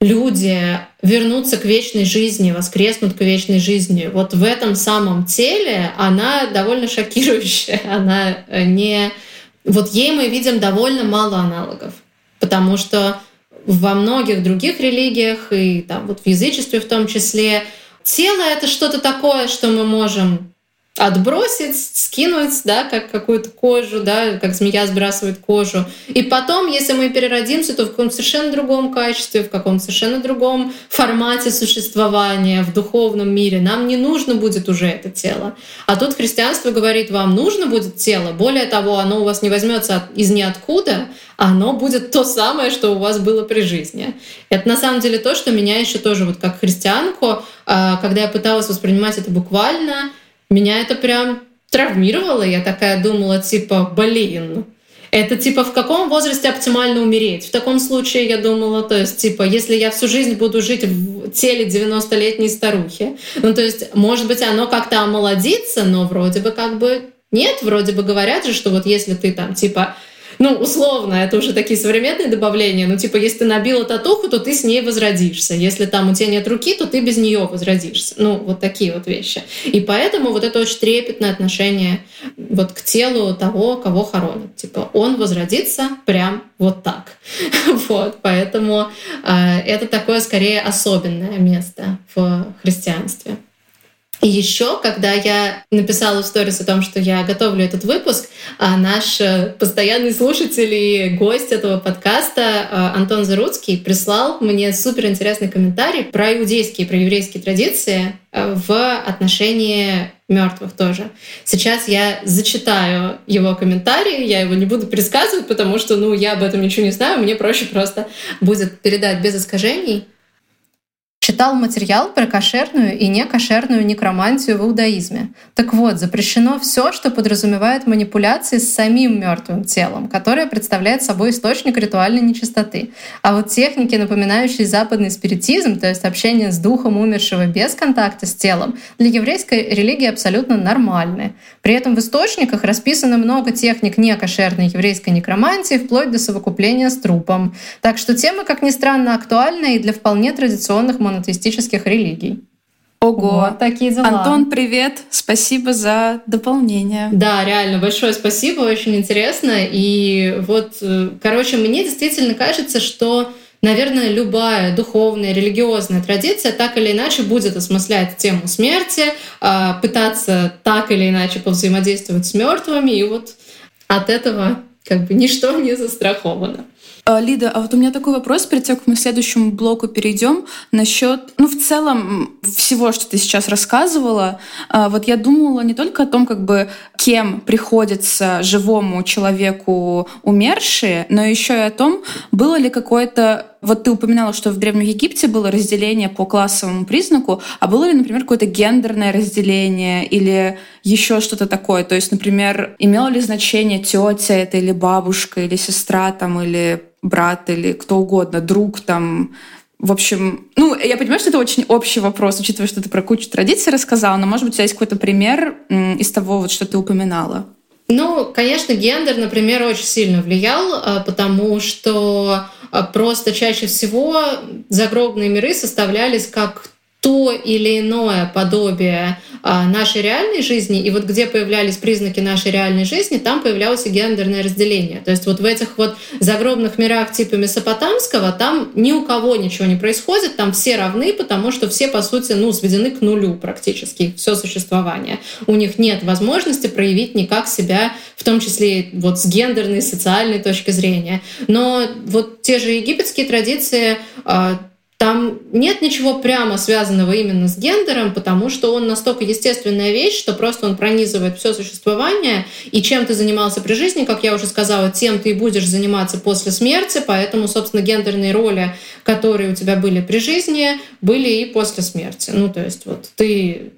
люди вернутся к вечной жизни, воскреснут к вечной жизни, вот в этом самом теле, она довольно шокирующая. Она не... Вот ей мы видим довольно мало аналогов. Потому что во многих других религиях и там вот в язычестве в том числе тело это что-то такое, что мы можем отбросить, скинуть, да, как какую-то кожу, да, как змея сбрасывает кожу. И потом, если мы переродимся, то в каком-то совершенно другом качестве, в каком-то совершенно другом формате существования, в духовном мире. Нам не нужно будет уже это тело. А тут христианство говорит, вам нужно будет тело. Более того, оно у вас не возьмется из ниоткуда, оно будет то самое, что у вас было при жизни. Это на самом деле то, что меня еще тоже вот как христианку, а, когда я пыталась воспринимать это буквально, меня это прям травмировало. Я такая думала, типа, блин, это типа в каком возрасте оптимально умереть? В таком случае я думала, то есть типа, если я всю жизнь буду жить в теле 90-летней старухи, ну то есть, может быть, оно как-то омолодится, но вроде бы как бы нет, вроде бы говорят же, что вот если ты там типа ну, условно, это уже такие современные добавления, ну, типа, если ты набила татуху, то ты с ней возродишься. Если там у тебя нет руки, то ты без нее возродишься. Ну, вот такие вот вещи. И поэтому вот это очень трепетное отношение вот к телу того, кого хоронят. Типа, он возродится прям вот так. вот, поэтому э, это такое скорее особенное место в христианстве. И еще, когда я написала в сторис о том, что я готовлю этот выпуск, а, наш э, постоянный слушатель и гость этого подкаста а, Антон Заруцкий прислал мне супер интересный комментарий про иудейские, про еврейские традиции э, в отношении мертвых тоже. Сейчас я зачитаю его комментарий, я его не буду пересказывать, потому что, ну, я об этом ничего не знаю, мне проще просто будет передать без искажений. Читал материал про кошерную и некошерную некромантию в иудаизме. Так вот, запрещено все, что подразумевает манипуляции с самим мертвым телом, которое представляет собой источник ритуальной нечистоты. А вот техники, напоминающие западный спиритизм, то есть общение с духом умершего без контакта с телом, для еврейской религии абсолютно нормальны. При этом в источниках расписано много техник некошерной еврейской некромантии, вплоть до совокупления с трупом. Так что тема, как ни странно, актуальна и для вполне традиционных монотеистических религий. Ого, вот такие дела. Антон, привет, спасибо за дополнение. Да, реально, большое спасибо, очень интересно. И вот, э, короче, мне действительно кажется, что наверное, любая духовная, религиозная традиция так или иначе будет осмыслять тему смерти, а, пытаться так или иначе повзаимодействовать с мертвыми, и вот от этого как бы ничто не застраховано. А, Лида, а вот у меня такой вопрос, перед тем, как мы к следующему блоку перейдем, насчет, ну, в целом, всего, что ты сейчас рассказывала. А, вот я думала не только о том, как бы, кем приходится живому человеку умершие, но еще и о том, было ли какое-то вот ты упоминала, что в Древнем Египте было разделение по классовому признаку, а было ли, например, какое-то гендерное разделение или еще что-то такое? То есть, например, имело ли значение тетя это или бабушка, или сестра там, или брат или кто угодно, друг там, в общем, ну, я понимаю, что это очень общий вопрос, учитывая, что ты про кучу традиций рассказала, но, может быть, у тебя есть какой-то пример из того, вот, что ты упоминала? Ну, конечно, гендер, например, очень сильно влиял, а, потому что а, просто чаще всего загробные миры составлялись как то или иное подобие а, нашей реальной жизни, и вот где появлялись признаки нашей реальной жизни, там появлялось и гендерное разделение. То есть вот в этих вот загробных мирах типа Месопотамского там ни у кого ничего не происходит, там все равны, потому что все, по сути, ну, сведены к нулю практически, все существование. У них нет возможности проявить никак себя, в том числе вот с гендерной, социальной точки зрения. Но вот те же египетские традиции а, там нет ничего прямо связанного именно с гендером, потому что он настолько естественная вещь, что просто он пронизывает все существование. И чем ты занимался при жизни, как я уже сказала, тем ты и будешь заниматься после смерти. Поэтому, собственно, гендерные роли, которые у тебя были при жизни, были и после смерти. Ну, то есть вот ты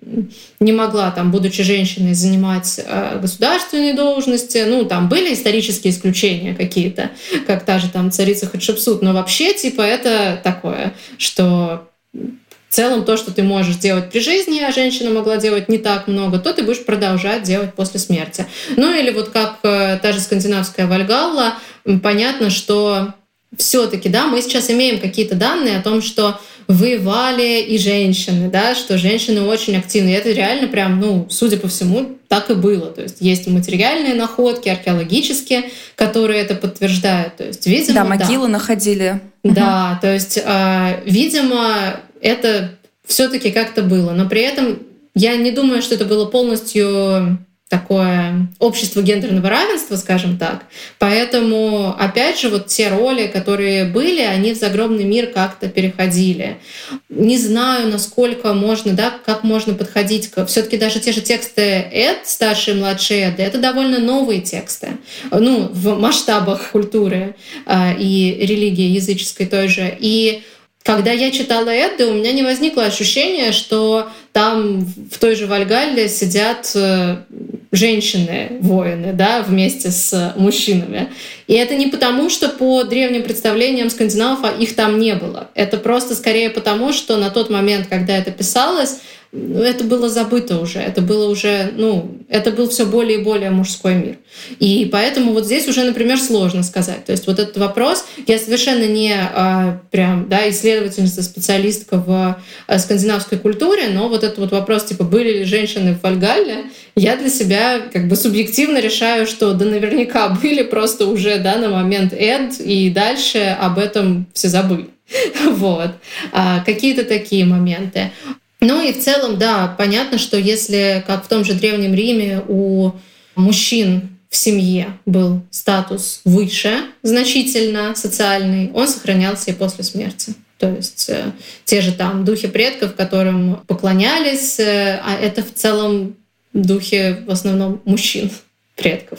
не могла, там, будучи женщиной, занимать э, государственные должности. Ну, там были исторические исключения какие-то, как та же там царица Хатшепсут. Но вообще, типа, это такое что в целом то, что ты можешь делать при жизни, а женщина могла делать не так много, то ты будешь продолжать делать после смерти. Ну или вот как э, та же скандинавская Вальгалла, понятно, что все-таки, да, мы сейчас имеем какие-то данные о том, что воевали и женщины, да, что женщины очень активны. И это реально прям, ну, судя по всему, так и было. То есть есть материальные находки, археологические, которые это подтверждают. То есть, видимо, да, могилы да. находили. Да, угу. то есть, э, видимо, это все-таки как-то было. Но при этом я не думаю, что это было полностью такое общество гендерного равенства, скажем так. Поэтому, опять же, вот те роли, которые были, они в загробный мир как-то переходили. Не знаю, насколько можно, да, как можно подходить к... все таки даже те же тексты Эд, старшие и младшие Эд, это довольно новые тексты. Ну, в масштабах культуры э, и религии языческой той же. И когда я читала Эдды, у меня не возникло ощущения, что там в той же Вальгалле сидят э, женщины-воины, да, вместе с мужчинами. И это не потому, что по древним представлениям скандинавов их там не было. Это просто скорее потому, что на тот момент, когда это писалось, это было забыто уже, это было уже, ну, это был все более и более мужской мир. И поэтому вот здесь уже, например, сложно сказать. То есть вот этот вопрос, я совершенно не а, прям, да, исследовательница, специалистка в а, скандинавской культуре, но вот этот вот вопрос, типа, были ли женщины в Вальгалле, я для себя как бы субъективно решаю, что да наверняка были, просто уже, да, на момент Эд, и дальше об этом все забыли. Вот. А, какие-то такие моменты. Ну и в целом, да, понятно, что если, как в том же Древнем Риме, у мужчин в семье был статус выше значительно социальный, он сохранялся и после смерти. То есть э, те же там духи предков, которым поклонялись, э, а это в целом духи в основном мужчин предков.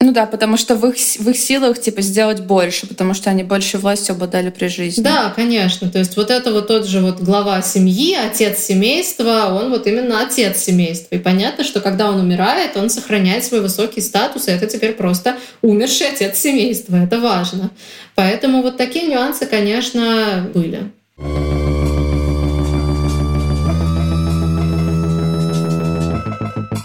Ну да, потому что в их, в их силах типа сделать больше, потому что они больше властью обладали при жизни. Да, конечно. То есть вот это вот тот же вот глава семьи, отец семейства, он вот именно отец семейства. И понятно, что когда он умирает, он сохраняет свой высокий статус, и это теперь просто умерший отец семейства. Это важно. Поэтому вот такие нюансы, конечно, были.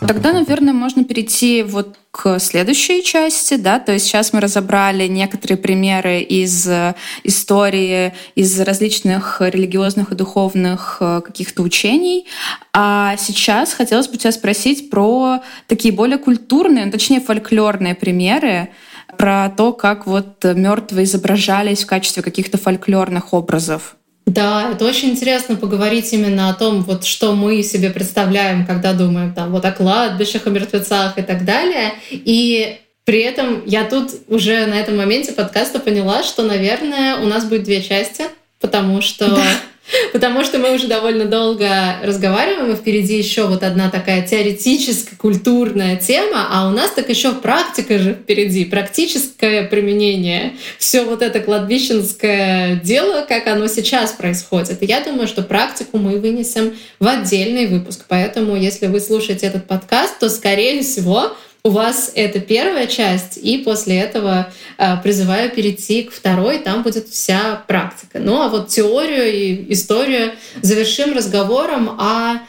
Тогда, наверное, можно перейти вот к следующей части, да, то есть сейчас мы разобрали некоторые примеры из э, истории, из различных религиозных и духовных э, каких-то учений, а сейчас хотелось бы тебя спросить про такие более культурные, ну, точнее фольклорные примеры, про то, как вот мертвые изображались в качестве каких-то фольклорных образов. Да, это очень интересно поговорить именно о том, вот что мы себе представляем, когда думаем там вот о кладбищах, о мертвецах и так далее. И при этом я тут уже на этом моменте подкаста поняла, что, наверное, у нас будет две части, потому что да. Потому что мы уже довольно долго разговариваем, и впереди еще вот одна такая теоретическая, культурная тема, а у нас так еще практика же впереди, практическое применение. Все вот это кладбищенское дело, как оно сейчас происходит. И я думаю, что практику мы вынесем в отдельный выпуск. Поэтому, если вы слушаете этот подкаст, то, скорее всего, у вас это первая часть, и после этого э, призываю перейти к второй, там будет вся практика. Ну а вот теорию и историю завершим разговором о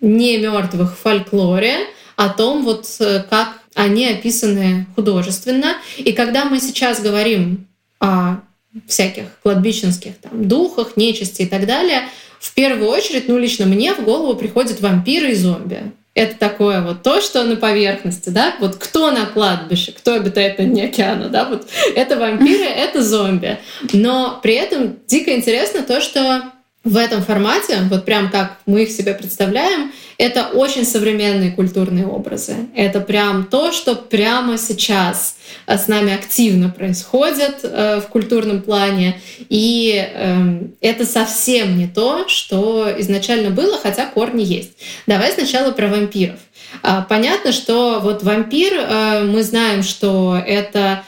не мертвых фольклоре, о том, вот э, как они описаны художественно. И когда мы сейчас говорим о всяких кладбищенских там, духах, нечисти и так далее, в первую очередь, ну лично мне в голову приходят вампиры и зомби это такое вот то, что на поверхности, да, вот кто на кладбище, кто обитает на дне океана, да, вот это вампиры, это зомби. Но при этом дико интересно то, что в этом формате, вот прям как мы их себе представляем, это очень современные культурные образы. Это прям то, что прямо сейчас с нами активно происходит э, в культурном плане. И э, это совсем не то, что изначально было, хотя корни есть. Давай сначала про вампиров. Э, понятно, что вот вампир, э, мы знаем, что это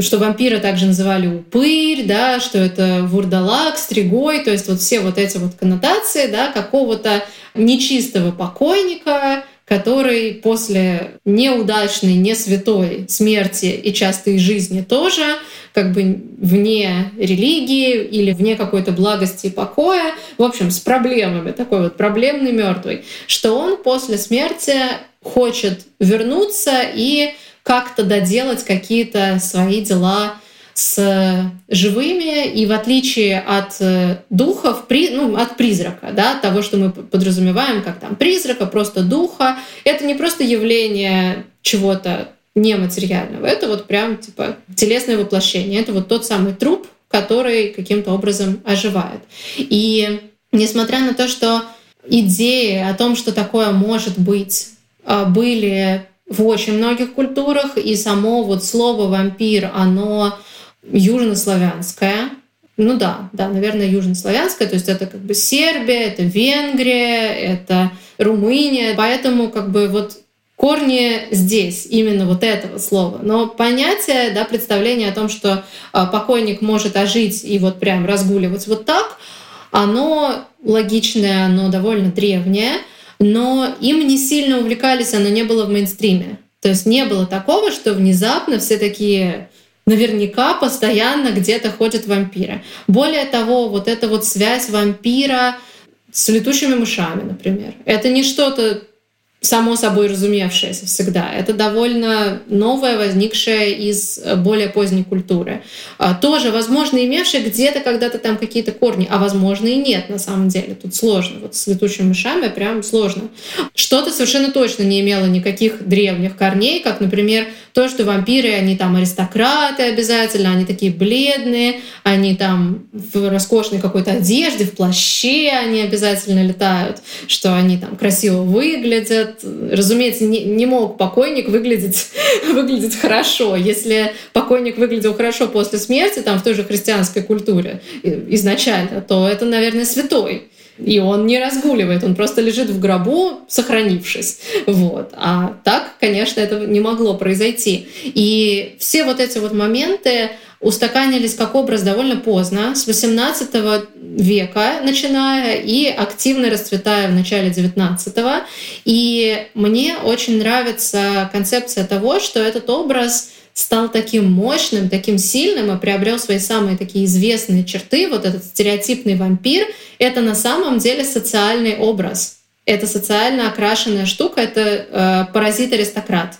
что вампира также называли упырь, да, что это вурдалак, стригой, то есть вот все вот эти вот коннотации, да, какого-то нечистого покойника, который после неудачной, не святой смерти и частой жизни тоже как бы вне религии или вне какой-то благости и покоя, в общем, с проблемами, такой вот проблемный мертвый, что он после смерти хочет вернуться и как-то доделать какие-то свои дела с живыми, и в отличие от э, духов, при, ну, от призрака, да, того, что мы подразумеваем как там призрака, просто духа, это не просто явление чего-то нематериального, это вот прям типа телесное воплощение, это вот тот самый труп, который каким-то образом оживает. И несмотря на то, что идеи о том, что такое может быть, а, были в очень многих культурах, и само вот слово «вампир», оно южнославянское, ну да, да, наверное, южнославянское, то есть это как бы Сербия, это Венгрия, это Румыния, поэтому как бы вот корни здесь, именно вот этого слова. Но понятие, да, представление о том, что а, покойник может ожить и вот прям разгуливать вот так, оно логичное, оно довольно древнее, но им не сильно увлекались, оно не было в мейнстриме. То есть не было такого, что внезапно все такие наверняка постоянно где-то ходят вампиры. Более того, вот эта вот связь вампира с летучими мышами, например, это не что-то само собой разумевшееся всегда. Это довольно новое, возникшее из э, более поздней культуры. А, тоже, возможно, имевшее где-то когда-то там какие-то корни, а возможно и нет на самом деле. Тут сложно. Вот с летучими мышами прям сложно. Что-то совершенно точно не имело никаких древних корней, как, например, то, что вампиры, они там аристократы обязательно, они такие бледные, они там в роскошной какой-то одежде, в плаще они обязательно летают, что они там красиво выглядят. Разумеется, не, не мог покойник выглядеть, выглядеть хорошо. Если покойник выглядел хорошо после смерти, там в той же христианской культуре изначально, то это, наверное, святой. И он не разгуливает, он просто лежит в гробу, сохранившись. Вот. А так, конечно, этого не могло произойти. И все вот эти вот моменты устаканились как образ довольно поздно, с XVIII века начиная и активно расцветая в начале XIX. И мне очень нравится концепция того, что этот образ — стал таким мощным, таким сильным и приобрел свои самые такие известные черты, вот этот стереотипный вампир, это на самом деле социальный образ. Это социально окрашенная штука, это э, паразит-аристократ.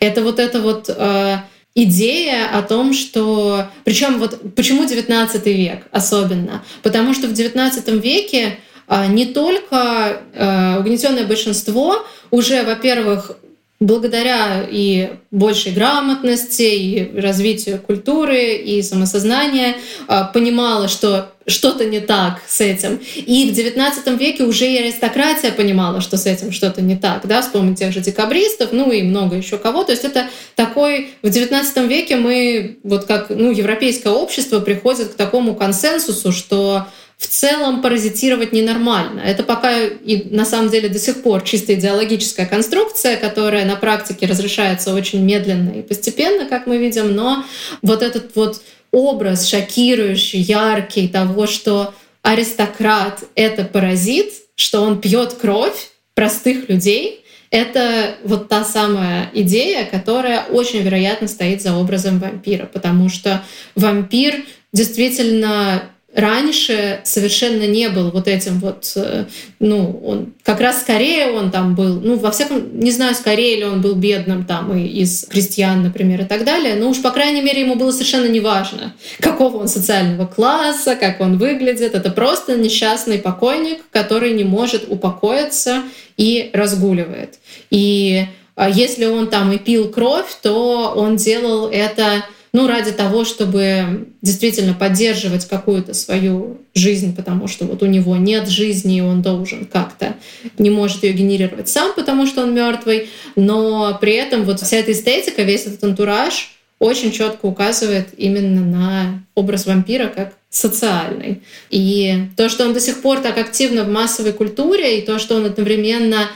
Это вот эта вот э, идея о том, что... Причем вот почему 19 век особенно? Потому что в 19 веке э, не только э, угнетенное большинство уже, во-первых, благодаря и большей грамотности, и развитию культуры, и самосознания а, понимала, что что-то не так с этим. И в XIX веке уже и аристократия понимала, что с этим что-то не так. Да? Вспомним тех же декабристов, ну и много еще кого. То есть это такой... В XIX веке мы, вот как ну, европейское общество, приходит к такому консенсусу, что в целом паразитировать ненормально. Это пока и на самом деле до сих пор чисто идеологическая конструкция, которая на практике разрешается очень медленно и постепенно, как мы видим, но вот этот вот образ шокирующий, яркий того, что аристократ — это паразит, что он пьет кровь простых людей, это вот та самая идея, которая очень вероятно стоит за образом вампира, потому что вампир действительно раньше совершенно не был вот этим вот, э, ну, он как раз скорее он там был, ну, во всяком, не знаю, скорее ли он был бедным там и из крестьян, например, и так далее, но уж, по крайней мере, ему было совершенно неважно, какого он социального класса, как он выглядит, это просто несчастный покойник, который не может упокоиться и разгуливает. И а, если он там и пил кровь, то он делал это ну, ради того, чтобы действительно поддерживать какую-то свою жизнь, потому что вот у него нет жизни, и он должен как-то не может ее генерировать сам, потому что он мертвый, но при этом вот вся эта эстетика, весь этот антураж очень четко указывает именно на образ вампира как социальный. И то, что он до сих пор так активно в массовой культуре, и то, что он одновременно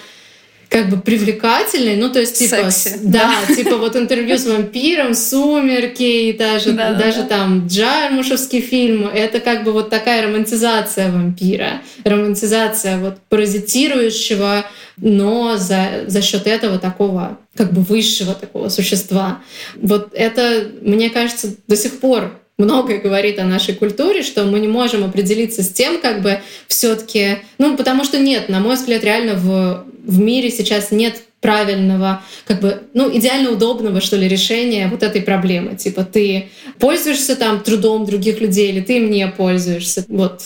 как бы привлекательный, ну то есть типа, Секси, да, да, типа вот интервью с вампиром, сумерки и даже да, даже да, там Джармушевский фильм, это как бы вот такая романтизация вампира, романтизация вот паразитирующего, но за за счет этого такого как бы высшего такого существа. Вот это, мне кажется, до сих пор многое говорит о нашей культуре, что мы не можем определиться с тем, как бы все-таки, ну, потому что нет, на мой взгляд, реально в, в мире сейчас нет правильного, как бы, ну, идеально удобного, что ли, решения вот этой проблемы. Типа ты пользуешься там трудом других людей или ты им не пользуешься. Вот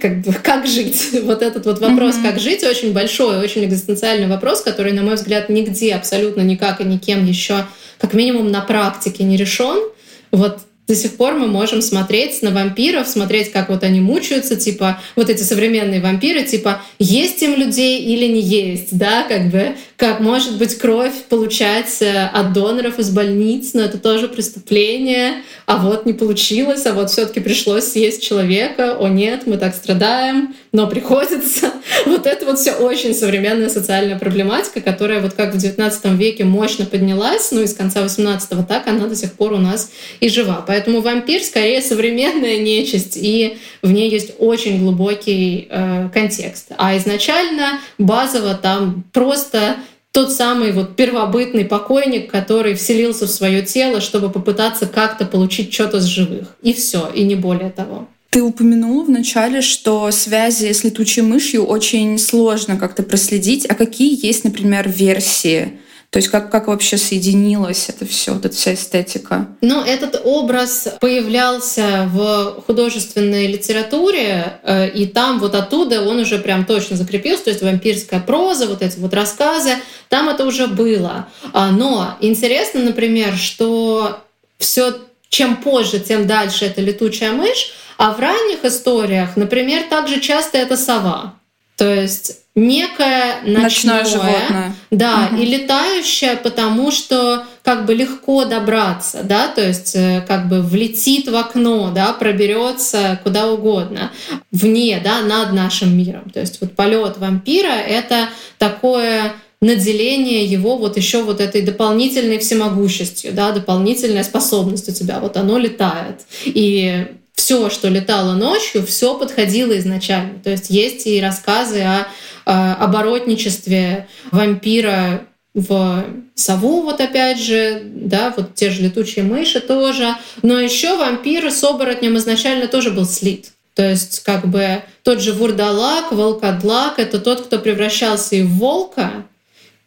как бы как жить? Вот этот вот вопрос, mm-hmm. как жить, очень большой, очень экзистенциальный вопрос, который, на мой взгляд, нигде абсолютно никак и никем еще, как минимум на практике не решен. Вот до сих пор мы можем смотреть на вампиров, смотреть, как вот они мучаются, типа вот эти современные вампиры, типа есть им людей или не есть, да, как бы как может быть кровь получать от доноров из больниц, но это тоже преступление, а вот не получилось, а вот все таки пришлось съесть человека, о нет, мы так страдаем, но приходится. Вот это вот все очень современная социальная проблематика, которая вот как в XIX веке мощно поднялась, ну и с конца XVIII так она до сих пор у нас и жива. Поэтому вампир скорее современная нечисть, и в ней есть очень глубокий э, контекст. А изначально базово там просто тот самый вот первобытный покойник, который вселился в свое тело, чтобы попытаться как-то получить что-то с живых. И все, и не более того. Ты упомянула вначале, что связи с летучей мышью очень сложно как-то проследить. А какие есть, например, версии? То есть как, как вообще соединилось это все, вот эта вся эстетика? Ну, этот образ появлялся в художественной литературе, э, и там вот оттуда он уже прям точно закрепился, то есть вампирская проза, вот эти вот рассказы, там это уже было. А, но интересно, например, что все чем позже, тем дальше это летучая мышь, а в ранних историях, например, также часто это сова. То есть некое ночное, ночное животное. Да, угу. и летающее, потому что как бы легко добраться, да, то есть э, как бы влетит в окно, да, проберется куда угодно, вне, да, над нашим миром. То есть вот полет вампира — это такое наделение его вот еще вот этой дополнительной всемогущестью, да, дополнительная способность у тебя, вот оно летает. И все, что летало ночью, все подходило изначально. То есть есть и рассказы о, о оборотничестве вампира в сову, вот опять же, да, вот те же летучие мыши тоже. Но еще вампир с оборотнем изначально тоже был слит. То есть как бы тот же вурдалак, волкодлак — это тот, кто превращался и в волка,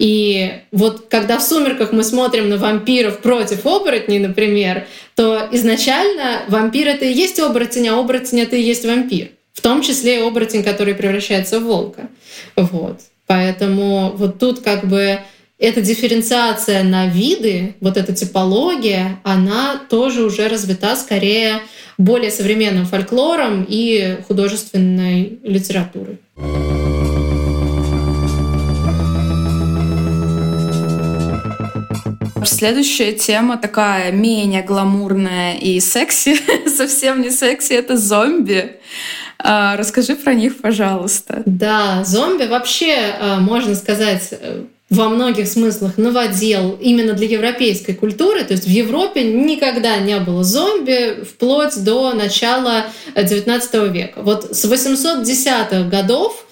и вот когда в «Сумерках» мы смотрим на вампиров против оборотней, например, то изначально вампир — это и есть оборотень, а оборотень — это и есть вампир. В том числе и оборотень, который превращается в волка. Вот. Поэтому вот тут как бы эта дифференциация на виды, вот эта типология, она тоже уже развита скорее более современным фольклором и художественной литературой. Следующая тема такая менее гламурная и секси, совсем не секси, это зомби. А, расскажи про них, пожалуйста. Да, зомби вообще, а, можно сказать, э, во многих смыслах новодел именно для европейской культуры. То есть в Европе никогда не было зомби вплоть до начала XIX века. Вот с 810-х годов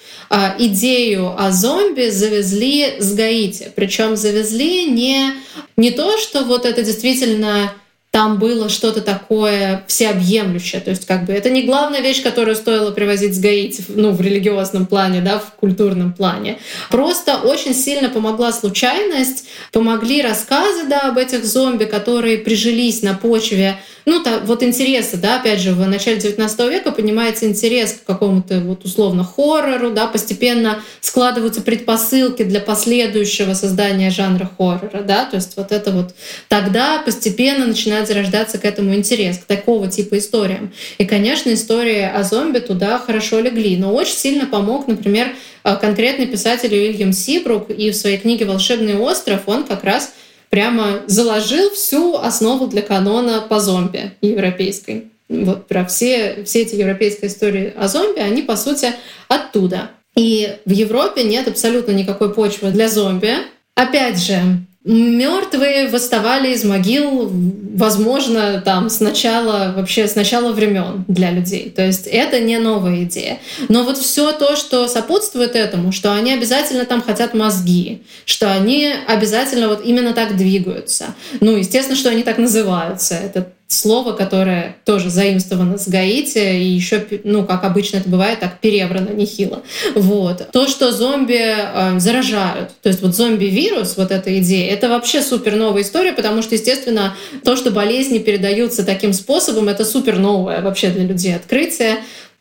идею о зомби завезли с Гаити. Причем завезли не, не то, что вот это действительно там было что-то такое всеобъемлющее. То есть как бы это не главная вещь, которую стоило привозить с Гаити, ну, в религиозном плане, да, в культурном плане. Просто очень сильно помогла случайность, помогли рассказы, да, об этих зомби, которые прижились на почве ну, так, вот интереса, да, опять же, в начале 19 века поднимается интерес к какому-то вот условно хоррору, да, постепенно складываются предпосылки для последующего создания жанра хоррора, да, то есть вот это вот тогда постепенно начинает зарождаться к этому интерес, к такого типа историям. И, конечно, истории о зомби туда хорошо легли, но очень сильно помог, например, конкретный писатель Уильям Сибрук, и в своей книге «Волшебный остров» он как раз прямо заложил всю основу для канона по зомби европейской. Вот про все, все эти европейские истории о зомби, они, по сути, оттуда. И в Европе нет абсолютно никакой почвы для зомби. Опять же, Мертвые восставали из могил, возможно, там с начала, вообще с начала времен для людей. То есть это не новая идея. Но вот все то, что сопутствует этому, что они обязательно там хотят мозги, что они обязательно вот именно так двигаются. Ну, естественно, что они так называются. Это слово, которое тоже заимствовано с Гаити, и еще, ну, как обычно это бывает, так перебрано нехило. Вот. То, что зомби э, заражают, то есть вот зомби-вирус, вот эта идея, это вообще супер новая история, потому что, естественно, то, что болезни передаются таким способом, это супер новое вообще для людей открытие.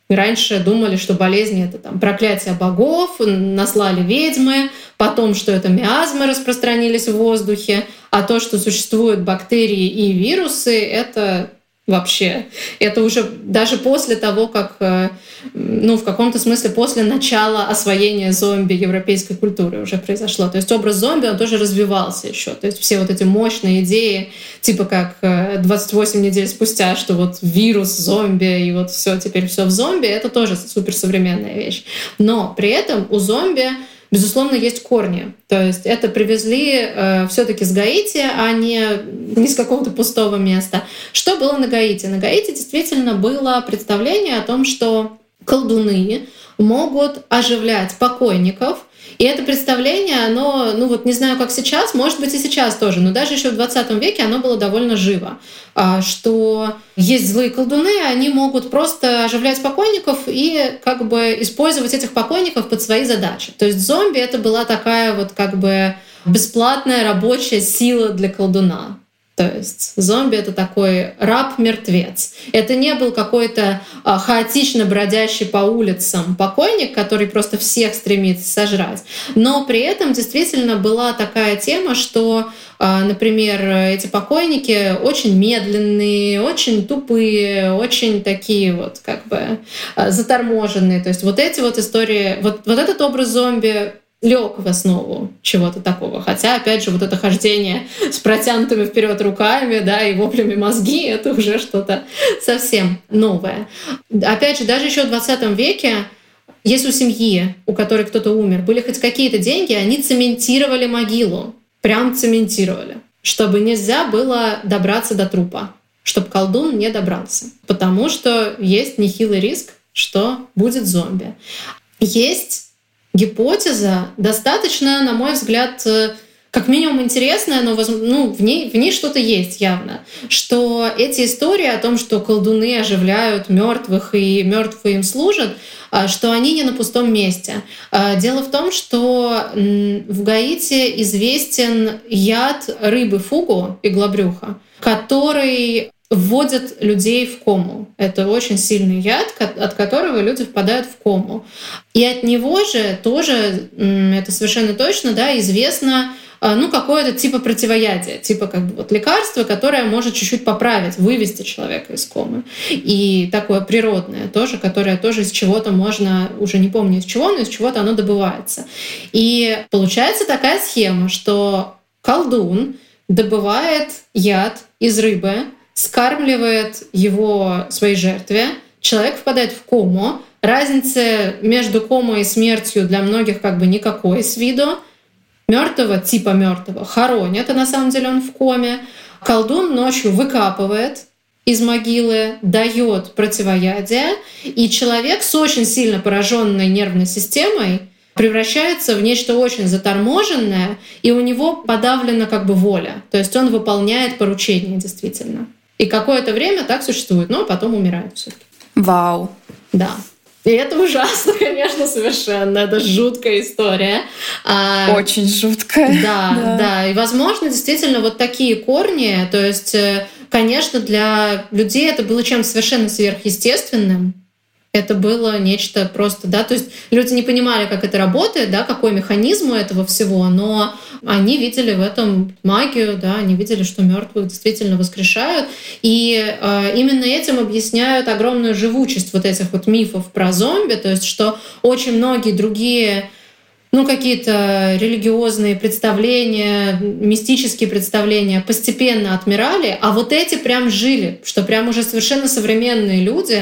Раньше думали, что болезни — это там проклятие богов, наслали ведьмы, потом, что это миазмы распространились в воздухе, а то, что существуют бактерии и вирусы, это вообще. Это уже даже после того, как, э, ну, в каком-то смысле после начала освоения зомби европейской культуры уже произошло. То есть образ зомби, он тоже развивался еще. То есть все вот эти мощные идеи, типа как 28 э, недель спустя, что вот вирус зомби, и вот все, теперь все в зомби, это тоже суперсовременная вещь. Но при этом у зомби безусловно, есть корни. То есть это привезли э, все-таки с Гаити, а не, не с какого-то пустого места. Что было на Гаити? На Гаити действительно было представление о том, что колдуны могут оживлять покойников, и это представление, оно, ну вот не знаю, как сейчас, может быть и сейчас тоже, но даже еще в 20 веке оно было довольно живо, а, что есть злые колдуны, они могут просто оживлять покойников и как бы использовать этих покойников под свои задачи. То есть зомби это была такая вот как бы бесплатная рабочая сила для колдуна. То есть зомби — это такой раб-мертвец. Это не был какой-то а, хаотично бродящий по улицам покойник, который просто всех стремится сожрать. Но при этом действительно была такая тема, что, а, например, эти покойники очень медленные, очень тупые, очень такие вот как бы а, заторможенные. То есть вот эти вот истории, вот, вот этот образ зомби лег в основу чего-то такого. Хотя, опять же, вот это хождение с протянутыми вперед руками, да, и воплями мозги, это уже что-то совсем новое. Опять же, даже еще в 20 веке если у семьи, у которой кто-то умер, были хоть какие-то деньги, они цементировали могилу. Прям цементировали. Чтобы нельзя было добраться до трупа. Чтобы колдун не добрался. Потому что есть нехилый риск, что будет зомби. Есть гипотеза достаточно, на мой взгляд, э, как минимум интересная, но ну, в ней, в ней что-то есть явно. Что эти истории о том, что колдуны оживляют мертвых и мертвые им служат, а, что они не на пустом месте. А, дело в том, что в Гаити известен яд рыбы фугу, иглобрюха, который вводят людей в кому. Это очень сильный яд, от которого люди впадают в кому. И от него же тоже, это совершенно точно, да, известно а, ну, какое-то типа противоядия, типа как бы вот лекарство, которое может чуть-чуть поправить, вывести человека из комы. И такое природное тоже, которое тоже из чего-то можно, уже не помню из чего, но из чего-то оно добывается. И получается такая схема, что колдун добывает яд из рыбы, скармливает его своей жертве, человек впадает в кому, разницы между комой и смертью для многих как бы никакой с виду, мертвого типа мертвого хоронят, а на самом деле он в коме. Колдун ночью выкапывает из могилы, дает противоядие, и человек с очень сильно пораженной нервной системой превращается в нечто очень заторможенное, и у него подавлена как бы воля. То есть он выполняет поручение действительно. И какое-то время так существует, но потом умирает все-таки. Вау. Да. И это ужасно, конечно, совершенно. Это жуткая история. А, Очень жуткая. Да, да, да. И, возможно, действительно, вот такие корни, то есть, э, конечно, для людей это было чем-то совершенно сверхъестественным. Это было нечто просто, да, то есть люди не понимали, как это работает, да, какой механизм у этого всего, но они видели в этом магию, да, они видели, что мертвых действительно воскрешают, и э, именно этим объясняют огромную живучесть вот этих вот мифов про зомби, то есть что очень многие другие ну, какие-то религиозные представления, мистические представления постепенно отмирали, а вот эти прям жили, что прям уже совершенно современные люди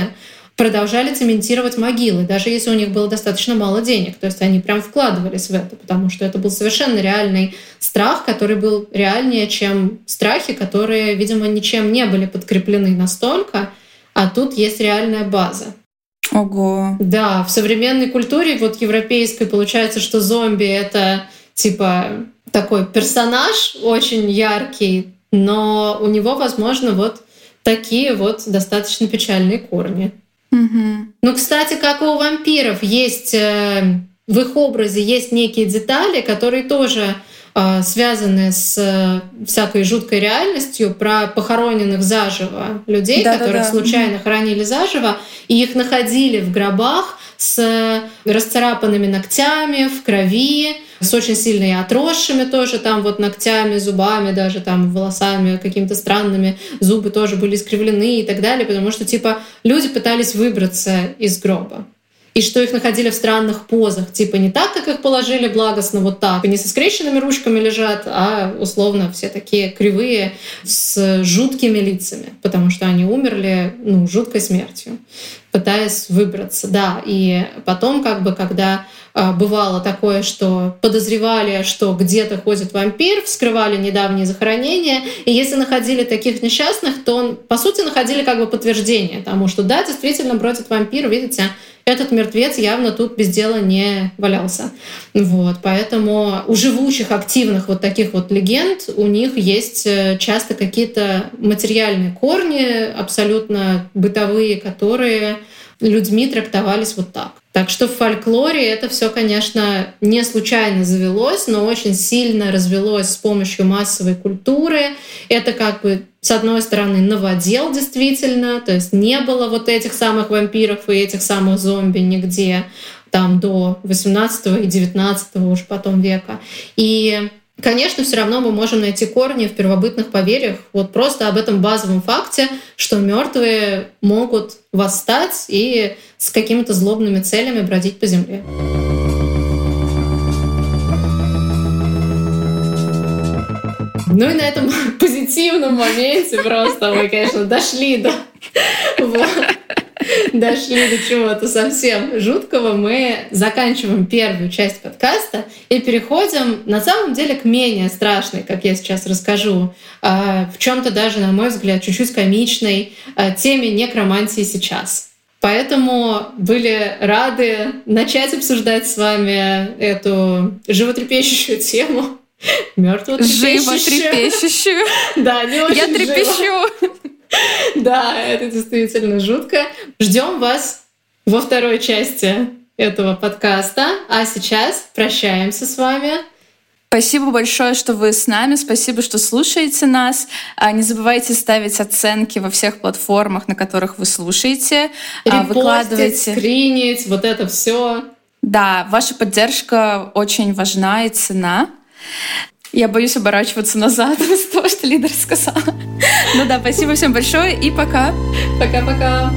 продолжали цементировать могилы, даже если у них было достаточно мало денег. То есть они прям вкладывались в это, потому что это был совершенно реальный страх, который был реальнее, чем страхи, которые, видимо, ничем не были подкреплены настолько, а тут есть реальная база. Ого. Да, в современной культуре, вот европейской, получается, что зомби — это типа такой персонаж очень яркий, но у него, возможно, вот такие вот достаточно печальные корни. Угу. Ну, кстати, как и у вампиров, есть э, в их образе есть некие детали, которые тоже связанные с э, всякой жуткой реальностью, про похороненных заживо людей, да, которых да, да. случайно хоронили заживо, и их находили в гробах с расцарапанными ногтями, в крови, с очень сильно отросшими тоже там вот ногтями, зубами, даже там волосами какими-то странными, зубы тоже были искривлены и так далее, потому что типа люди пытались выбраться из гроба и что их находили в странных позах, типа не так, как их положили благостно вот так, не со скрещенными ручками лежат, а условно все такие кривые с жуткими лицами, потому что они умерли ну, жуткой смертью, пытаясь выбраться. Да, и потом как бы, когда бывало такое, что подозревали, что где-то ходит вампир, вскрывали недавние захоронения, и если находили таких несчастных, то, по сути, находили как бы подтверждение тому, что да, действительно бродит вампир, видите, этот мертвец явно тут без дела не валялся. Вот, поэтому у живущих, активных вот таких вот легенд у них есть э, часто какие-то материальные корни, абсолютно бытовые, которые людьми трактовались вот так. Так что в фольклоре это все, конечно, не случайно завелось, но очень сильно развелось с помощью массовой культуры. Это как бы с одной стороны, новодел действительно, то есть не было вот этих самых вампиров и этих самых зомби нигде там до 18 и 19 уж потом века. И Конечно, все равно мы можем найти корни в первобытных поверьях, вот просто об этом базовом факте, что мертвые могут восстать и с какими-то злобными целями бродить по земле. Ну и на этом позитивном моменте просто мы, конечно, дошли до... Вот дошли до чего-то совсем жуткого, мы заканчиваем первую часть подкаста и переходим на самом деле к менее страшной, как я сейчас расскажу, а, в чем-то даже, на мой взгляд, чуть-чуть комичной а, теме некромантии сейчас. Поэтому были рады начать обсуждать с вами эту животрепещущую тему. Мертвую Животрепещущую. Да, не очень Я трепещу. Да, это действительно жутко. Ждем вас во второй части этого подкаста. А сейчас прощаемся с вами. Спасибо большое, что вы с нами. Спасибо, что слушаете нас. А, не забывайте ставить оценки во всех платформах, на которых вы слушаете. А, Репостить, Выкладывайте. скринить, вот это все. Да, ваша поддержка очень важна и цена. Я боюсь оборачиваться назад с того, что лидер сказала. Ну да, спасибо всем большое и пока. Пока-пока.